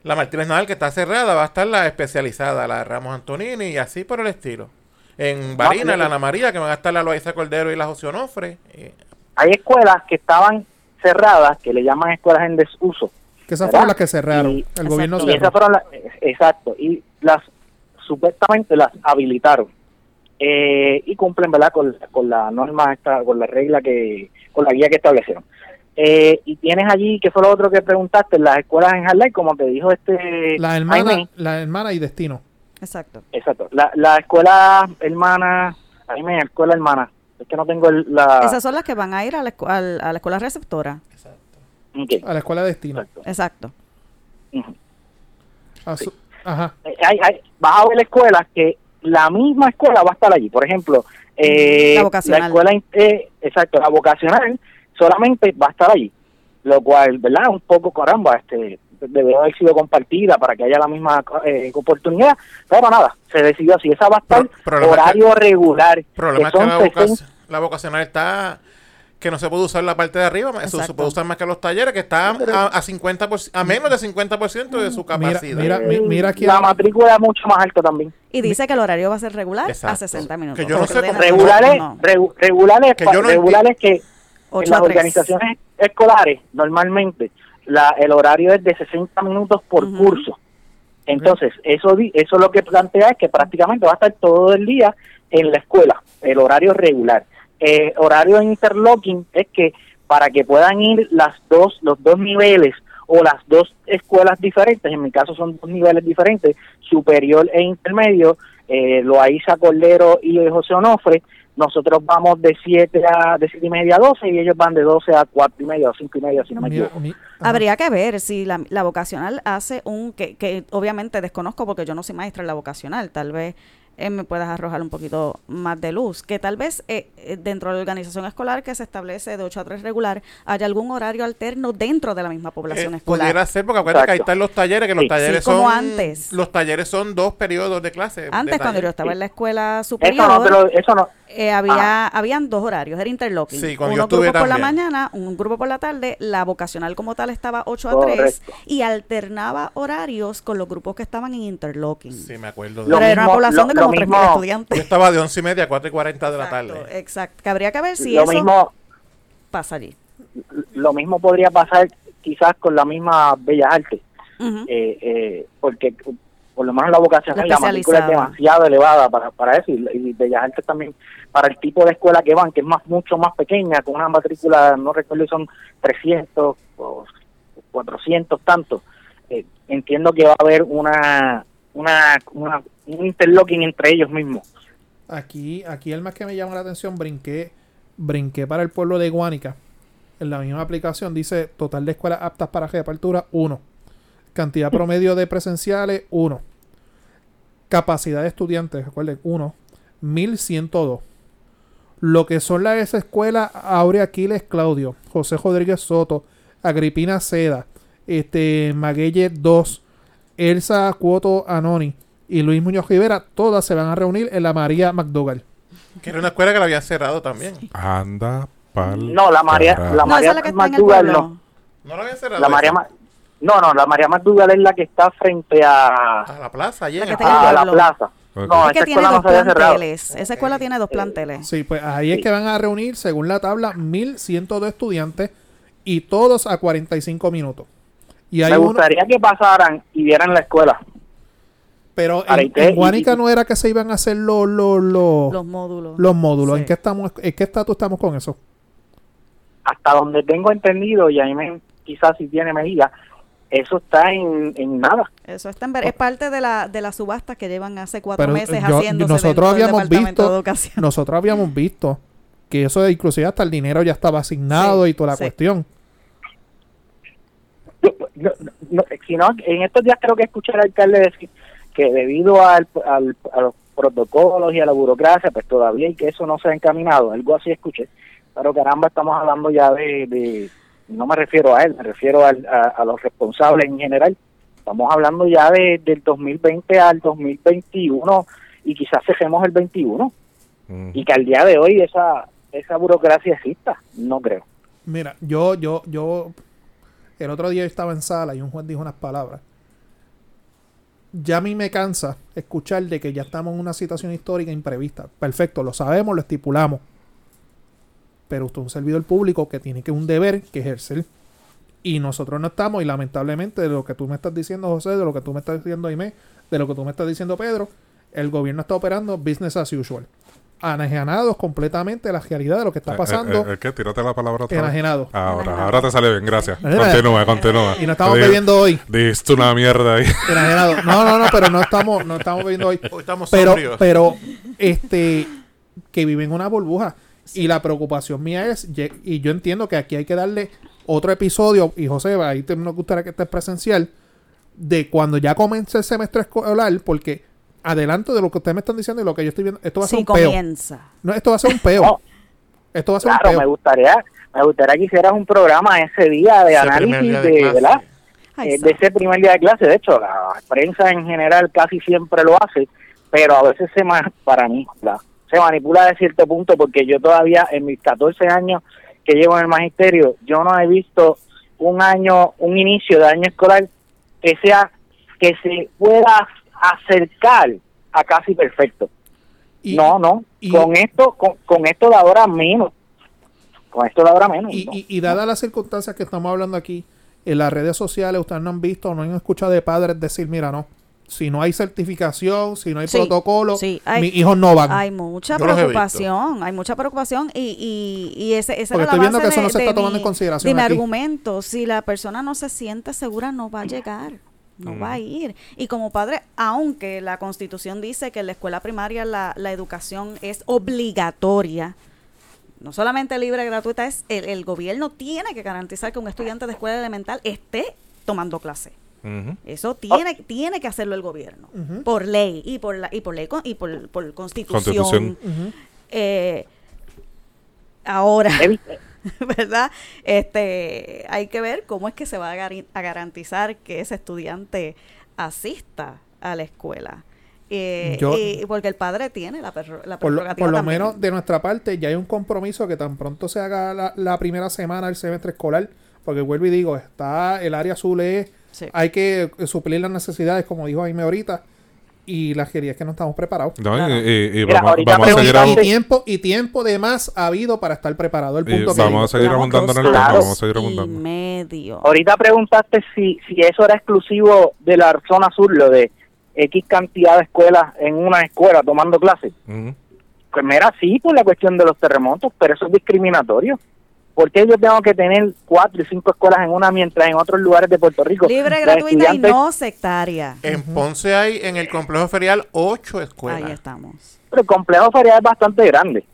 La Martínez Nadal, que está cerrada, va a estar la especializada, la Ramos Antonini y así por el estilo. En Barina, la Ana María, que van a estar la Loaiza Cordero y la José Onofre. Hay escuelas que estaban cerradas, que le llaman escuelas en desuso. Que esas fueron las que cerraron. el gobierno cerró. esas fueron exacto. Y las supuestamente las habilitaron eh, y cumplen verdad con, con la norma esta con la regla que con la guía que establecieron Eh, y tienes allí, que fue lo otro que preguntaste, las escuelas en Harley, como te dijo este... La hermana, la hermana y Destino. Exacto. Exacto. La, la escuela hermana, Jaime, escuela hermana. Es que no tengo la... Esas son las que van a ir a la, a la escuela receptora. Exacto. A la escuela Destino. Exacto. Ajá. Eh, hay, hay, vas a ver escuelas que la misma escuela va a estar allí. Por ejemplo, eh, la, vocacional. escuela, eh, exacto, la vocacional solamente va a estar allí. Lo cual, ¿verdad? Un poco caramba, este debe haber sido compartida para que haya la misma eh, oportunidad, pero nada, se decidió así. Esa va a estar horario regular. Problema que, la vocacional está que no se puede usar la parte de arriba, eso se puede usar más que los talleres, que están a, a 50 a menos de 50% de su capacidad. Mira, mira, aquí la matrícula es mucho más alta también. Y dice que el horario va a ser regular a 60 minutos. Que yo no sé regulares, regulares, que yo no regulares que en las organizaciones escolares normalmente la, el horario es de 60 minutos por curso. Entonces, eso eso lo que plantea es que prácticamente va a estar todo el día en la escuela, el horario regular eh, horario de interlocking es que para que puedan ir las dos, los dos niveles o las dos escuelas diferentes, en mi caso son dos niveles diferentes, superior e intermedio, eh, Loaiza Cordero y José Onofre, nosotros vamos de 7 a de siete y media a 12 y ellos van de 12 a 4 y media o 5 y media, si no me equivoco. Habría que ver si la, la vocacional hace un, que, que obviamente desconozco porque yo no soy maestra en la vocacional, tal vez eh, me puedas arrojar un poquito más de luz. Que tal vez eh, eh, dentro de la organización escolar que se establece de 8 a 3 regular, haya algún horario alterno dentro de la misma población escolar. Pudiera ser, porque acuérdate que ahí están los talleres, que los talleres son. antes. Los talleres son dos periodos de clase. Antes, cuando yo estaba en la escuela superior. Eso no, pero eso no. Había, habían dos horarios, era interlocking. Sí, cuando Uno grupo por la mañana, un grupo por la tarde, la vocacional como tal estaba 8 a 3 y alternaba horarios con los grupos que estaban en interlocking. Sí, me acuerdo. Pero era una población de como 3.000 estudiantes. Yo estaba de 11 y media a 4 y 40 de la tarde. Exacto. Que habría que ver si lo eso mismo, pasa allí. Lo mismo podría pasar quizás con la misma Bellas Artes. eh, eh, porque por lo menos la vocación la, la matrícula es demasiado elevada para, para eso y, Bellas Artes también para el tipo de escuela que van que es más mucho más pequeña con una matrícula no recuerdo si son 300 o 400 tanto eh, entiendo que va a haber una una, una un interlocking entre ellos mismos. Aquí, aquí el más que me llama la atención, brinqué, brinqué para el pueblo de Guánica. En la misma aplicación dice total de escuelas aptas para reapertura, 1. Cantidad promedio de presenciales, 1. Capacidad de estudiantes, recuerden, 1. 1102. Lo que son las escuelas Aurea Aquiles Claudio, José Rodríguez Soto, Agripina Seda, este, Maguelle 2, Elsa Cuoto Anoni, y Luis Muñoz Rivera, todas se van a reunir en la María McDougall. Que era una escuela que la había cerrado también. Anda pal. No, la María, la María McDougall no. No la había cerrado. La María no, no, la María McDougall es la que está frente a... A la plaza, allí a la plaza. No, esa escuela no se planteles. Esa escuela tiene dos planteles. Sí, pues ahí es que van a reunir, según la tabla, 1.102 estudiantes y todos a 45 minutos. Y Me gustaría que pasaran y vieran la escuela. Pero en, Guanica no era que se iban a hacer los, los, los, módulos. Los módulos. ¿En qué estamos, en qué estatus estamos con eso? Hasta donde tengo entendido, y ahí me, quizás si tiene medida, eso está en, en nada. Eso está en, es parte de la, de la subasta que llevan hace cuatro meses haciendo nosotros habíamos visto nosotros habíamos visto que eso inclusive hasta el dinero ya estaba asignado y toda la cuestión si no, en estos días creo que escuché al alcalde decir que debido al, al, a los protocolos y a la burocracia, pues todavía y que eso no se ha encaminado, algo así escuché. Pero caramba, estamos hablando ya de, no me refiero a él, me refiero a, a, los responsables en general. Estamos hablando ya de, del 2020 al 2021 y quizás cejemos el 21. Mm. Y que al día de hoy esa, esa burocracia exista, no creo. Mira, yo, yo, yo, el otro día estaba en sala y un juez dijo unas palabras ya a mí me cansa escuchar de que ya estamos en una situación histórica imprevista. Perfecto, lo sabemos, lo estipulamos. Pero usted es un servidor público que tiene que un deber que ejercer. Y nosotros no estamos, y lamentablemente, de lo que tú me estás diciendo, José, de lo que tú me estás diciendo, Aime, de lo que tú me estás diciendo, Pedro, el gobierno está operando business as usual. enajenados completamente la realidad de lo que está eh, pasando. Eh, ¿Qué? Tírate la palabra otra Enajenado. Ahora, ahora te sale bien, gracias. Continúa, continúa. Y no estamos bebiendo hoy. Diste una mierda ahí. Enajenado. No, no, no, pero no estamos, no estamos bebiendo hoy. Hoy estamos pero, pero, este, que viven en una burbuja. Y la preocupación mía es, y yo entiendo que aquí hay que darle otro episodio, y José, ahí te, nos gustaría que estés presencial, de cuando ya comience el semestre escolar, porque adelanto de lo que ustedes me están diciendo y lo que yo estoy viendo, esto va a ser un comienza. peo. No, esto va a ser un peo. esto va a ser claro, un peo. me gustaría, me gustaría que hicieras un programa ese día de análisis de, ¿verdad? Eh, de ese primer día de clase. De hecho, la prensa en general casi siempre lo hace, pero a veces se para mí, se manipula de cierto punto porque yo todavía en mis 14 años que llevo en el magisterio, yo no he visto un año, un inicio de año escolar que sea que se pueda acercar a casi perfecto. no, no, con esto con, con esto de ahora menos. Con esto de ahora menos. Y, y, y dadas las circunstancias que estamos hablando aquí, en las redes sociales ustedes no han visto o no han escuchado de padres decir, mira, no, si no hay certificación, si no hay protocolo, mis hijos no van. Hay mucha preocupación, hay mucha preocupación y, y, y ese, esa Porque estoy viendo que eso no se está tomando en consideración. mi argumento, si la persona no se siente segura, no va a llegar. No va a mm. ir. Y como padre, aunque la constitución dice que en la escuela primaria la, la educación es obligatoria, no solamente libre y gratuita, es el, el, gobierno tiene que garantizar que un estudiante de escuela elemental esté tomando clase. Eso tiene, tiene que hacerlo el gobierno, por ley y por la y por ley y por, por constitución. Eh, ahora, ¿verdad? Este, hay que ver cómo es que se va a, garantizar que ese estudiante asista a la escuela. Eh, y porque el padre tiene la, la por lo, por lo menos de nuestra parte ya hay un compromiso que tan pronto se haga la, la primera semana del semestre escolar porque vuelvo y digo está el área azul es hay que suplir las necesidades, como dijo Jaime ahorita. Y la realidad es que no estamos preparados. y, vamos, a seguir y tiempo y tiempo de más ha habido para estar preparado. El punto vamos, a seguir abundando en el vamos a seguir abundando. Medio. Ahorita preguntaste si, si eso era exclusivo de la zona sur, lo de X cantidad de escuelas en una escuela tomando clases. Pues mira, sí, por la cuestión de los terremotos, pero eso es discriminatorio. ¿Por qué yo tengo que tener cuatro y cinco escuelas en una mientras en otros lugares de Puerto Rico? Libre, gratuita y no sectaria. En Ponce hay en el complejo ferial ocho escuelas. Ahí estamos. Pero el complejo ferial es bastante grande.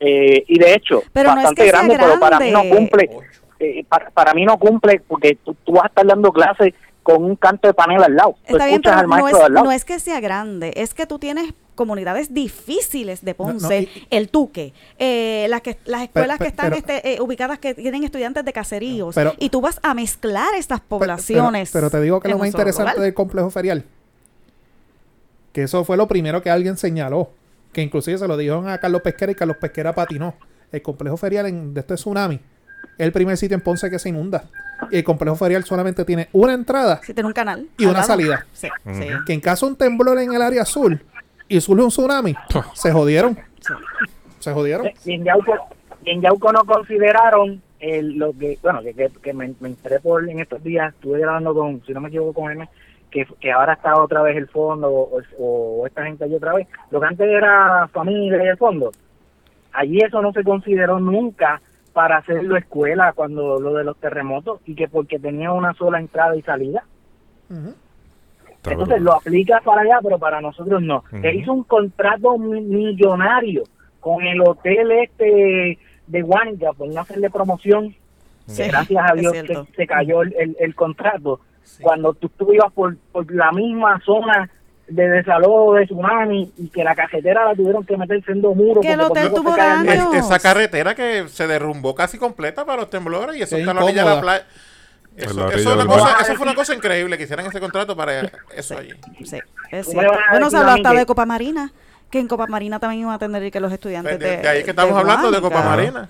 eh, y de hecho, bastante grande, pero para mí no cumple. Eh, para, mí no cumple porque tú, tú vas a estar dando clases con un canto de panel al lado. Está bien, pero no es, no es que sea grande, es que tú tienes comunidades difíciles de Ponce, el Tuque, eh, las, que, las escuelas que están este, eh, ubicadas que tienen estudiantes de caseríos, y tú vas a mezclar estas poblaciones. Pero, te digo que lo más interesante del complejo ferial, que eso fue lo primero que alguien señaló, que inclusive se lo dijeron a Carlos Pesquera y Carlos Pesquera patinó. El complejo ferial en, de este tsunami el primer sitio en Ponce que se inunda. Y el complejo ferial solamente tiene una entrada. tiene un canal. Y una salida. Que en caso de un temblor en el área azul, y surge un tsunami, se jodieron. Se jodieron. Y en Yauco, no consideraron el, lo que, bueno, que, que, me, enteré por en estos días, estuve grabando con, si no me equivoco, con M, que, que ahora está otra vez el fondo o, esta gente allí otra vez. Lo que antes era familia y el fondo, allí eso no se consideró nunca para hacerlo escuela cuando lo de los terremotos y que porque tenía una sola entrada y salida. Entonces lo aplica para allá, pero para nosotros no. Él hizo un contrato millonario con el hotel este de Guanja por no hacerle promoción. gracias a Dios que se cayó el, el, contrato. Cuando tú, tú ibas por, por la misma zona de desalojo de tsunami y que la carretera la tuvieron que meter siendo muros. Que el hotel tuvo daño. Esa carretera que se derrumbó casi completa para los temblores y eso está en la orilla de la playa. Eso, fue una cosa increíble que hicieran ese contrato para eso allí. Sí, Bueno, se habló hasta de Copa Marina que en Copa Marina también iban a atender que los estudiantes de, de, ahí que estamos hablando de Copa Marina.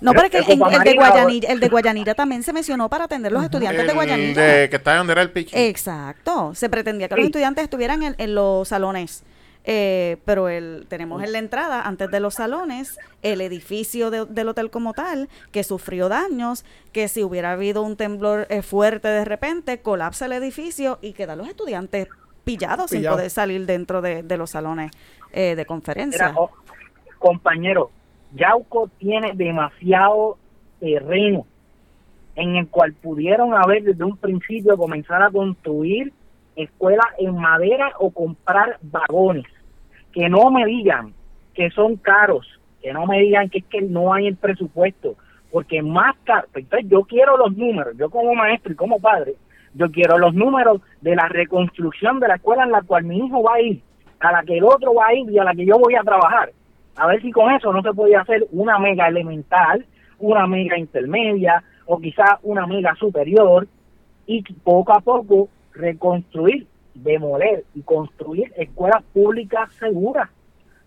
No, pero es que el, de Guayanira, el de Guayanira también se mencionó para atender los estudiantes de Guayanira. De, que está donde era el pitch. Exacto. Se pretendía que los estudiantes estuvieran en, en los salones eh, pero el, tenemos en la entrada, antes de los salones, el edificio del hotel como tal, que sufrió daños, que si hubiera habido un temblor eh, fuerte de repente, colapsa el edificio y quedan los estudiantes pillados sin poder salir dentro de, los salones eh, de conferencia. compañero, Yauco tiene demasiado terreno en el cual pudieron haber desde un principio comenzar a construir escuelas en madera o comprar vagones. Que no me digan que son caros, que no me digan que es que no hay el presupuesto, porque más caro, pues, entonces yo quiero los números, yo como maestro y como padre, yo quiero los números de la reconstrucción de la escuela en la cual mi hijo va a ir, a la que el otro va a ir y a la que yo voy a trabajar. A ver si con eso no se puede hacer una mega elemental, una mega intermedia o quizás una mega superior y poco a poco reconstruir, demoler y construir escuelas públicas seguras.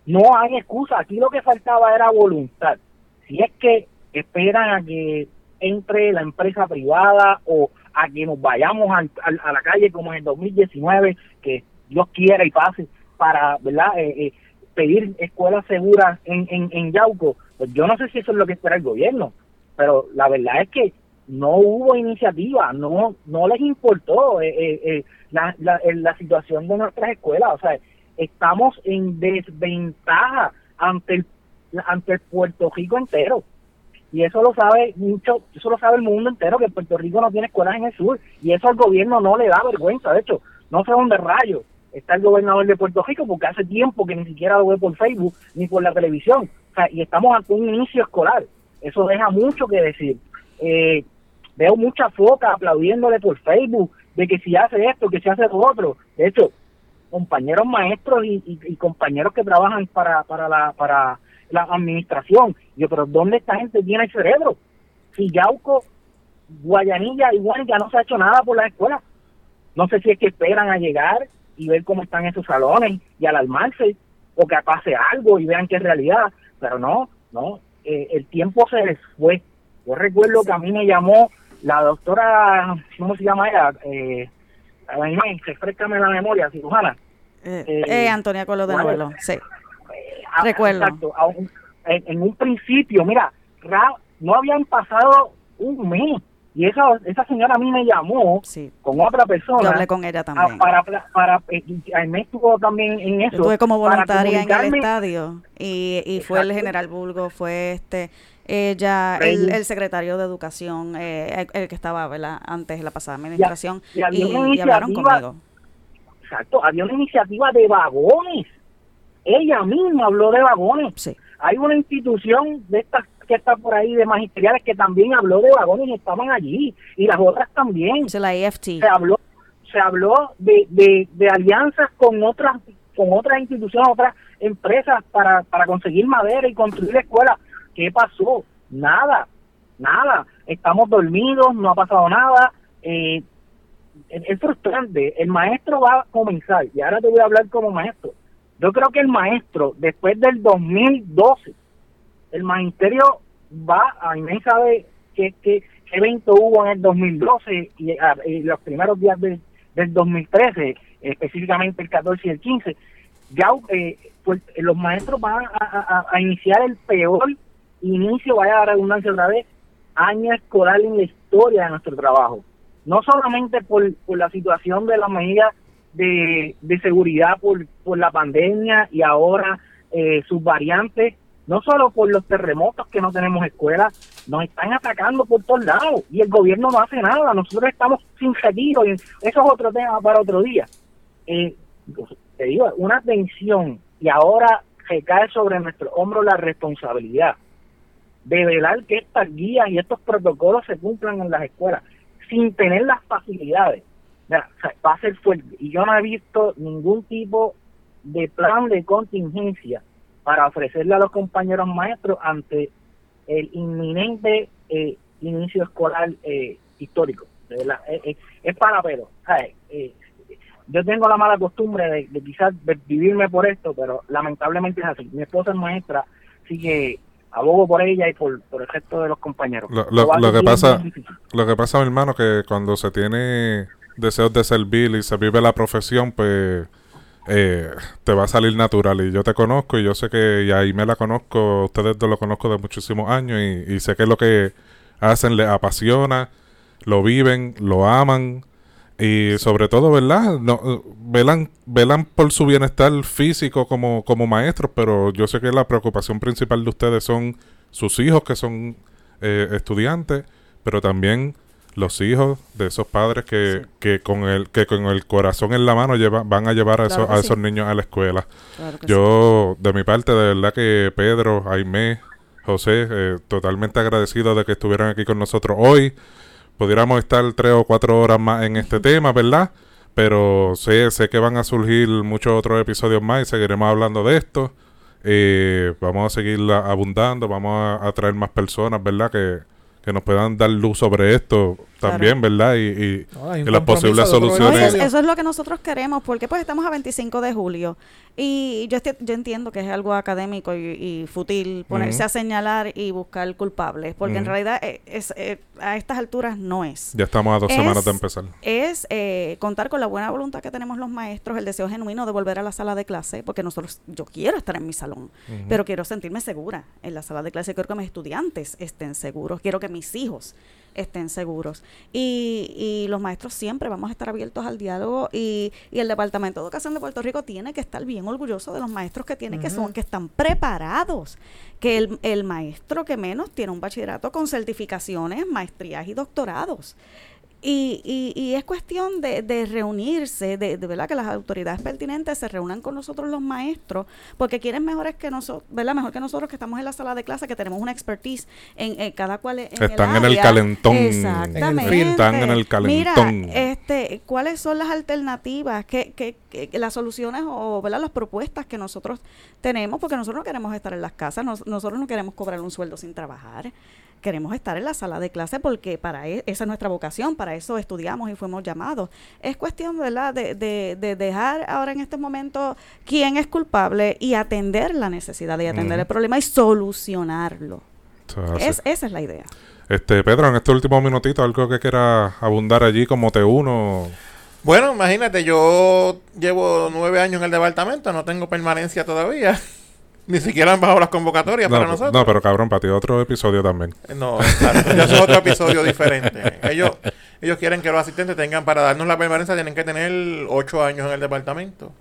No hay excusa, aquí lo que faltaba era voluntad. Si es que esperan a que entre la empresa privada o a que nos vayamos a, la calle como en el 2019, que Dios quiera y pase, para verdad eh, eh, pedir escuelas seguras en, en, en Yauco, pues yo no sé si eso es lo que espera el gobierno, pero la verdad es que no hubo iniciativa, no no les importó eh, la, la, la situación de nuestras escuelas, o sea, estamos en desventaja ante el, ante el Puerto Rico entero. Y eso lo sabe mucho, eso lo sabe el mundo entero, que Puerto Rico no tiene escuelas en el sur. Y eso al gobierno no le da vergüenza. De hecho, no sé dónde rayo está el gobernador de Puerto Rico, porque hace tiempo que ni siquiera lo ve por Facebook ni por la televisión. O sea, y estamos ante un inicio escolar. Eso deja mucho que decir. Eh, veo mucha foca aplaudiéndole por Facebook de que si hace esto, que si hace lo otro. De hecho, compañeros maestros y, compañeros que trabajan para, para, la, para la administración. Yo, pero ¿dónde esta gente tiene el cerebro? Si Yauco, Guayanilla y Guanica no se ha hecho nada por la escuela. No sé si es que esperan a llegar y ver cómo están esos salones y alarmarse o que pase algo y vean que es realidad. Pero no, no, eh, el tiempo se les fue. Yo recuerdo que a mí me llamó la doctora, ¿cómo se llama ella? Eh, refrescame la memoria, cirujana. Eh, eh, Antonia Colo de Novelo, sí. Ah, Recuerdo. Exacto. En, un principio, mira, no habían pasado un mes. Y esa, esa señora a mí me llamó con otra persona. Yo hablé con ella también. Para, para, eh, me estuvo también en eso. estuve como voluntaria en el estadio. Y, y fue el general Bulgo, fue este ella, el, el, secretario de Educación, eh, el, que estaba ¿verdad? antes de la pasada administración, y, y hablaron conmigo. Exacto, había una iniciativa de vagones ella misma habló de vagones. Hay una institución de estas que está por ahí de magisteriales que también habló de vagones y estaban allí y las otras también. la EFT. Se habló se habló de, de, alianzas con otras con otras instituciones, otras empresas para, para conseguir madera y construir escuelas. ¿Qué pasó? Nada, nada. Estamos dormidos, no ha pasado nada. Eh, es frustrante. El maestro va a comenzar, y ahora te voy a hablar como maestro yo creo que el maestro, después del 2012, el magisterio va, a mí sabe qué, evento hubo en el 2012 ah, y, los primeros días del, del 2013, específicamente el 14 y el 15, ya eh, pues, los maestros van a, iniciar el peor inicio, vaya a la redundancia otra vez, año escolar en la historia de nuestro trabajo. No solamente por, por la situación de las medidas de, seguridad por, por la pandemia y ahora eh, sus variantes, no solo por los terremotos que no tenemos escuelas, nos están atacando por todos lados y el gobierno no hace nada, nosotros estamos sin retiro y eso es otro tema para otro día. Eh, te digo, una tensión y ahora recae sobre nuestro hombro la responsabilidad de velar que estas guías y estos protocolos se cumplan en las escuelas sin tener las facilidades va a ser fuerte. Y yo no he visto ningún tipo de plan de contingencia para ofrecerle a los compañeros maestros ante el inminente eh, inicio escolar eh, histórico. es para pero. Eh, yo tengo la mala costumbre de, quizás vivirme por esto, pero lamentablemente es así. Mi esposa es maestra, así que abogo por ella y por, el resto de los compañeros. Lo, lo que pasa, lo que pasa, mi hermano, que cuando se tiene deseos de servir y se vive la profesión, pues eh, te va a salir natural. Y yo te conozco y yo sé que, y ahí me la conozco, ustedes lo conozco de muchísimos años y, sé que lo que hacen les apasiona, lo viven, lo aman Y sobre todo, ¿verdad? Velan, velan por su bienestar físico como, como maestros, pero yo sé que la preocupación principal de ustedes son sus hijos que son eh, estudiantes, pero también los hijos de esos padres que, que con el que con el corazón en la mano lleva, van a llevar a, esos, a esos niños a la escuela. Yo, de mi parte, de verdad que Pedro, Aimé, José, eh, totalmente agradecido de que estuvieran aquí con nosotros hoy. Pudiéramos estar tres o cuatro horas más en este tema, ¿verdad? Pero sé, sé que van a surgir muchos otros episodios más y seguiremos hablando de esto. Eh, vamos a seguir abundando, vamos a, a traer más personas, ¿verdad? Que, que nos puedan dar luz sobre esto también, ¿verdad? Y, y, las posibles soluciones. eso es lo que nosotros queremos, porque pues estamos a 25 de julio y yo, yo entiendo que es algo académico y, fútil ponerse a señalar y buscar culpables, porque en realidad eh, es, eh, a estas alturas no es. Ya estamos a dos semanas de empezar. Es eh, contar con la buena voluntad que tenemos los maestros, el deseo genuino de volver a la sala de clase, porque nosotros, yo quiero estar en mi salón, pero quiero sentirme segura en la sala de clase, quiero que mis estudiantes estén seguros, quiero que mis hijos estén seguros. Y, y los maestros siempre vamos a estar abiertos al diálogo y, y, el Departamento de Educación de Puerto Rico tiene que estar bien orgulloso de los maestros que tiene, que son, que están preparados, que el, el maestro que menos tiene un bachillerato con certificaciones, maestrías y doctorados. Y, y, y, es cuestión de, de reunirse, de, de, verdad que las autoridades pertinentes se reúnan con nosotros los maestros, porque quieren mejores que nosotros, ¿verdad? Mejor que nosotros que estamos en la sala de clase, que tenemos una expertise en, cada cual en Están en el calentón. Exactamente. Están en el calentón. Mira, este, ¿cuáles son las alternativas? ¿Qué, qué, las soluciones o ¿verdad? las propuestas que nosotros tenemos? Porque nosotros no queremos estar en las casas, nosotros no queremos cobrar un sueldo sin trabajar queremos estar en la sala de clase porque para e, esa es nuestra vocación, para eso estudiamos y fuimos llamados. Es cuestión ¿verdad? De, de, dejar ahora en este momento quién es culpable y atender la necesidad y atender el problema y solucionarlo. Es, esa es la idea. Este, Pedro, en este último minutito, algo que quiera abundar allí como T1. Bueno, imagínate, yo llevo nueve años en el departamento, no tengo permanencia todavía. Ni siquiera han bajado las convocatorias para nosotros. No, pero cabrón, para ti otro episodio también. No, exacto. ya es otro episodio diferente. Ellos, ellos quieren que los asistentes tengan, para darnos la permanencia, tienen que tener ocho años en el departamento.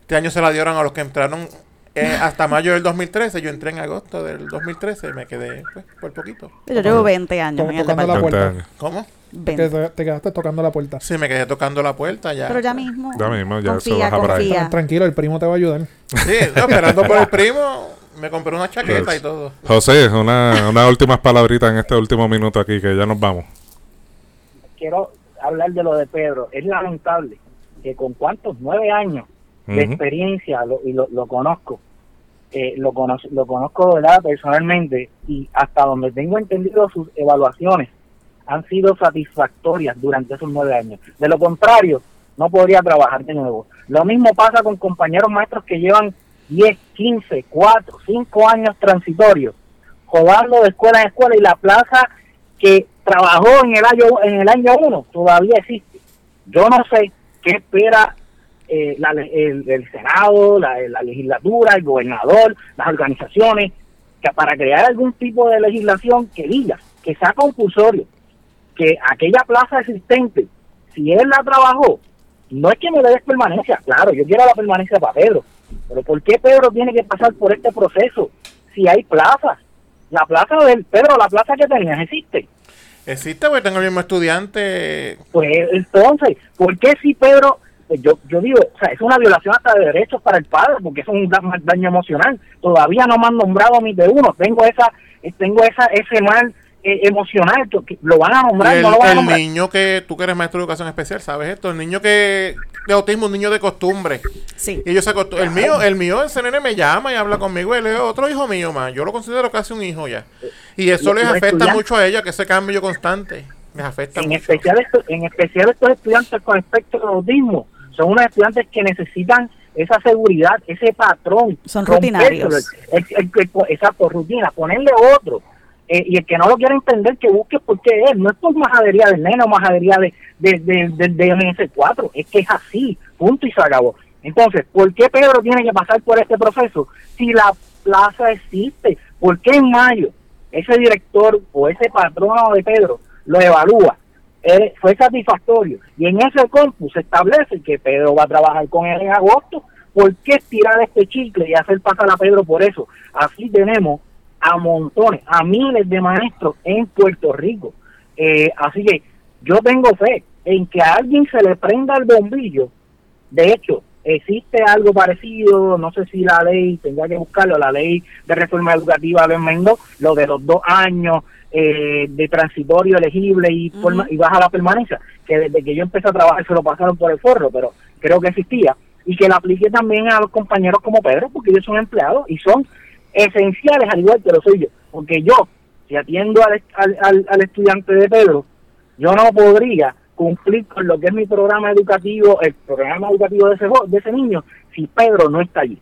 Este año se la dieron a los que entraron eh, hasta mayo del 2013. Yo entré en agosto del 2013 y me quedé pues, por poquito. Yo llevo 20 años en el departamento. ¿Cómo? Te, te, quedaste tocando la puerta. Sí, me quedé tocando la puerta ya. Pero ya mismo. Ya mismo, ya se baja por ahí. Tranquilo, el primo te va a ayudar. Sí, esperando por el primo, me compré una chaqueta y todo. José, una, unas últimas palabritas en este último minuto aquí, que ya nos vamos. Quiero hablar de lo de Pedro. Es lamentable que con cuántos, nueve años de experiencia, y lo, lo conozco, eh, lo, conozco, lo conozco ¿verdad? personalmente y hasta donde tengo entendido sus evaluaciones han sido satisfactorias durante esos nueve años. De lo contrario, no podría trabajar de nuevo. Lo mismo pasa con compañeros maestros que llevan 10, 15, 4, 5 años transitorios, jugando de escuela en escuela y la plaza que trabajó en el año en el año 1 todavía existe. Yo no sé qué espera eh, el, Senado, la, la legislatura, el gobernador, las organizaciones, que para crear algún tipo de legislación que diga que sea compulsorio que aquella plaza existente, si él la trabajó, no es que me dé permanencia, claro, yo quiero la permanencia para Pedro, pero ¿por qué Pedro tiene que pasar por este proceso si hay plazas? La plaza del Pedro, la plaza que tenías existe. Existe porque tengo el mismo estudiante. Pues entonces, ¿por qué si Pedro, yo, yo digo, o sea, es una violación hasta de derechos para el padre, porque es un daño emocional. Todavía no me han nombrado a mí de uno, tengo esa, tengo esa, ese mal eh, emocional, que lo van a nombrar, el, no lo van a nombrar. El niño que, tú que eres maestro de educación especial, ¿sabes esto? El niño que, de autismo, un niño de costumbre. Sí. Y ellos se el mío, el mío, el CNN me llama y habla conmigo, él es otro hijo mío más, yo lo considero casi un hijo ya. Y eso les afecta mucho a ella, que ese cambio constante les afecta en mucho. Especial en especial estos estudiantes con espectro de autismo, son unos estudiantes que necesitan esa seguridad, ese patrón. Son rutinarios. exacto, rutina, ponerle otro eh, y el que no lo quiera entender, que busque por qué es. No es por majadería del nene o majadería de, de, de, de, MS4. Es que es así. Punto y se acabó. Entonces, ¿por qué Pedro tiene que pasar por este proceso? Si la plaza existe, ¿por qué en mayo ese director o ese patrono de Pedro lo evalúa? Fue satisfactorio. Y en ese compu se establece que Pedro va a trabajar con él en agosto. ¿Por qué estirar este chicle y hacer pasar a Pedro por eso? Así tenemos a montones, a miles de maestros en Puerto Rico. Eh, así que yo tengo fe en que a alguien se le prenda el bombillo. De hecho, existe algo parecido, no sé si la ley, tendría que buscarlo, la ley de reforma educativa lo enmendó, lo de los dos años eh, de transitorio elegible y, y baja la permanencia, que desde que yo empecé a trabajar se lo pasaron por el forro, pero creo que existía, y que la aplique también a los compañeros como Pedro, porque ellos son empleados y son esenciales al igual que lo soy yo, porque yo, si atiendo al, al, al estudiante de Pedro, yo no podría cumplir con lo que es mi programa educativo, el programa educativo de ese, de ese niño, si Pedro no está allí.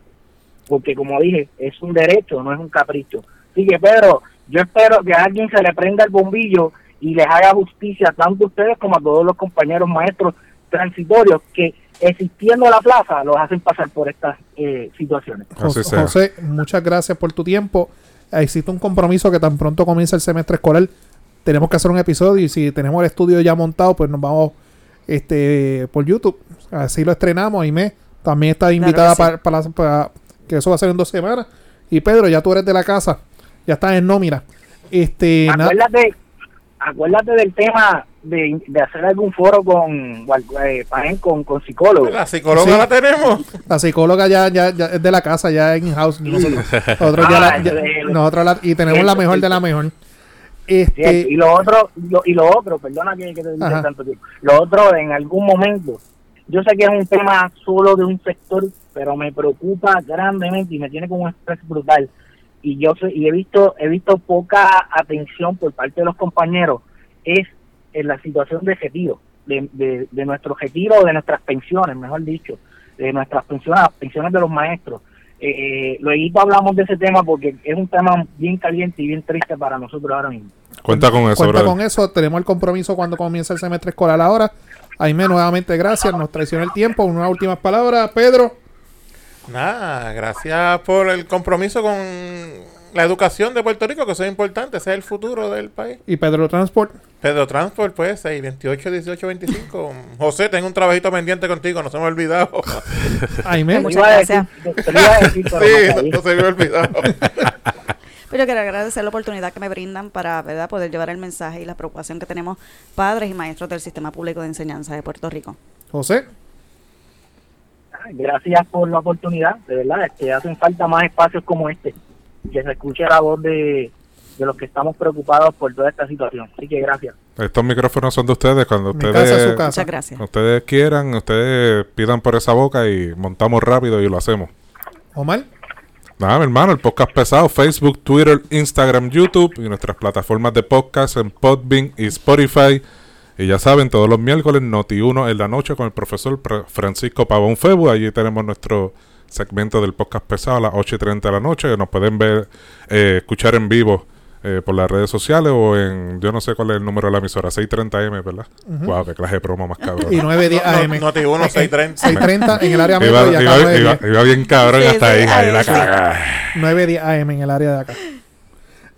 Porque como dije, es un derecho, no es un capricho. Así que Pedro, yo espero que a alguien se le prenda el bombillo y les haga justicia tanto a ustedes como a todos los compañeros maestros transitorios que existiendo la plaza los hacen pasar por estas eh, situaciones. José, muchas gracias por tu tiempo. Existe un compromiso que tan pronto comienza el semestre escolar tenemos que hacer un episodio y si tenemos el estudio ya montado, pues nos vamos este por YouTube. Así lo estrenamos. y me también está invitada para, para, que eso va a ser en dos semanas. Y Pedro, ya tú eres de la casa, ya estás en nómina. Este, acuérdate, acuérdate del tema de, hacer algún foro con, eh, con, con psicólogos. La psicóloga la tenemos. La psicóloga ya, ya, es de la casa, ya en house. Nosotros, nosotros, ya ah, nosotros y tenemos la mejor de la mejor. Este... Y lo otro, y lo otro, perdona que, te diga tanto tiempo. Lo otro, en algún momento, yo sé que es un tema solo de un sector, pero me preocupa grandemente y me tiene como un estrés brutal. Y yo sé, y he visto, he visto poca atención por parte de los compañeros, es en la situación de retiro, de, de, de nuestro retiro, de nuestras pensiones, mejor dicho, de nuestras pensiones, pensiones de los maestros eh, luego hablamos de ese tema porque es un tema bien caliente y bien triste para nosotros ahora mismo. Cuenta con eso, Cuenta con eso. Tenemos el compromiso cuando comienza el semestre escolar ahora. Aime, nuevamente gracias. Nos traiciona el tiempo. Una última palabra, Pedro. Nada, gracias por el compromiso con la educación de Puerto Rico, que eso es importante, ese es el futuro del país. ¿Y Pedro Transport? Pedro Transport, pues, 6, 28, 18, 25. José, tengo un trabajito pendiente contigo, no se me ha olvidado. Ay, me Muchas gracias. sí, no se me ha olvidado. Pero yo quiero agradecer la oportunidad que me brindan para ¿verdad? poder llevar el mensaje y la preocupación que tenemos padres y maestros del sistema público de enseñanza de Puerto Rico. José. Gracias por la oportunidad, de verdad, es que hacen falta más espacios como este que se escuche la voz de, los que estamos preocupados por toda esta situación. Así que gracias. Estos micrófonos son de ustedes cuando ustedes Muchas gracias. ustedes quieran, ustedes pidan por esa boca y montamos rápido y lo hacemos. Omar. Nada, mi hermano, el podcast pesado, Facebook, Twitter, Instagram, YouTube y nuestras plataformas de podcast en Podbean y Spotify. Y ya saben, todos los miércoles, Noti 1 en la noche con el profesor Francisco Pavón Febu. Allí tenemos nuestro segmento del podcast pesado a las 8 y 30 de la noche, que nos pueden ver, eh, escuchar en vivo eh, por las redes sociales o en, yo no sé cuál es el número de la emisora, 630M, ¿verdad? Wow, qué clase de promo más cabrón. Y 910 AM. No, te 1, 630. 630 en el área metro y acá iba, iba, bien cabrón hasta ahí, ahí la caga. 910 AM en el área de acá.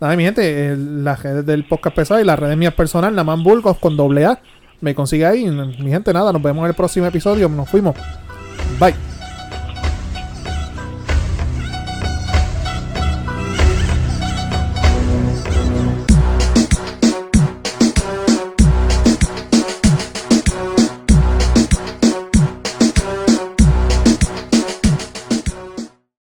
Nada, mi gente, las redes del podcast pesado y las redes mías personal, Naman Burgos con doble A, me consigue ahí. Mi gente, nada, nos vemos en el próximo episodio. Nos fuimos. Bye.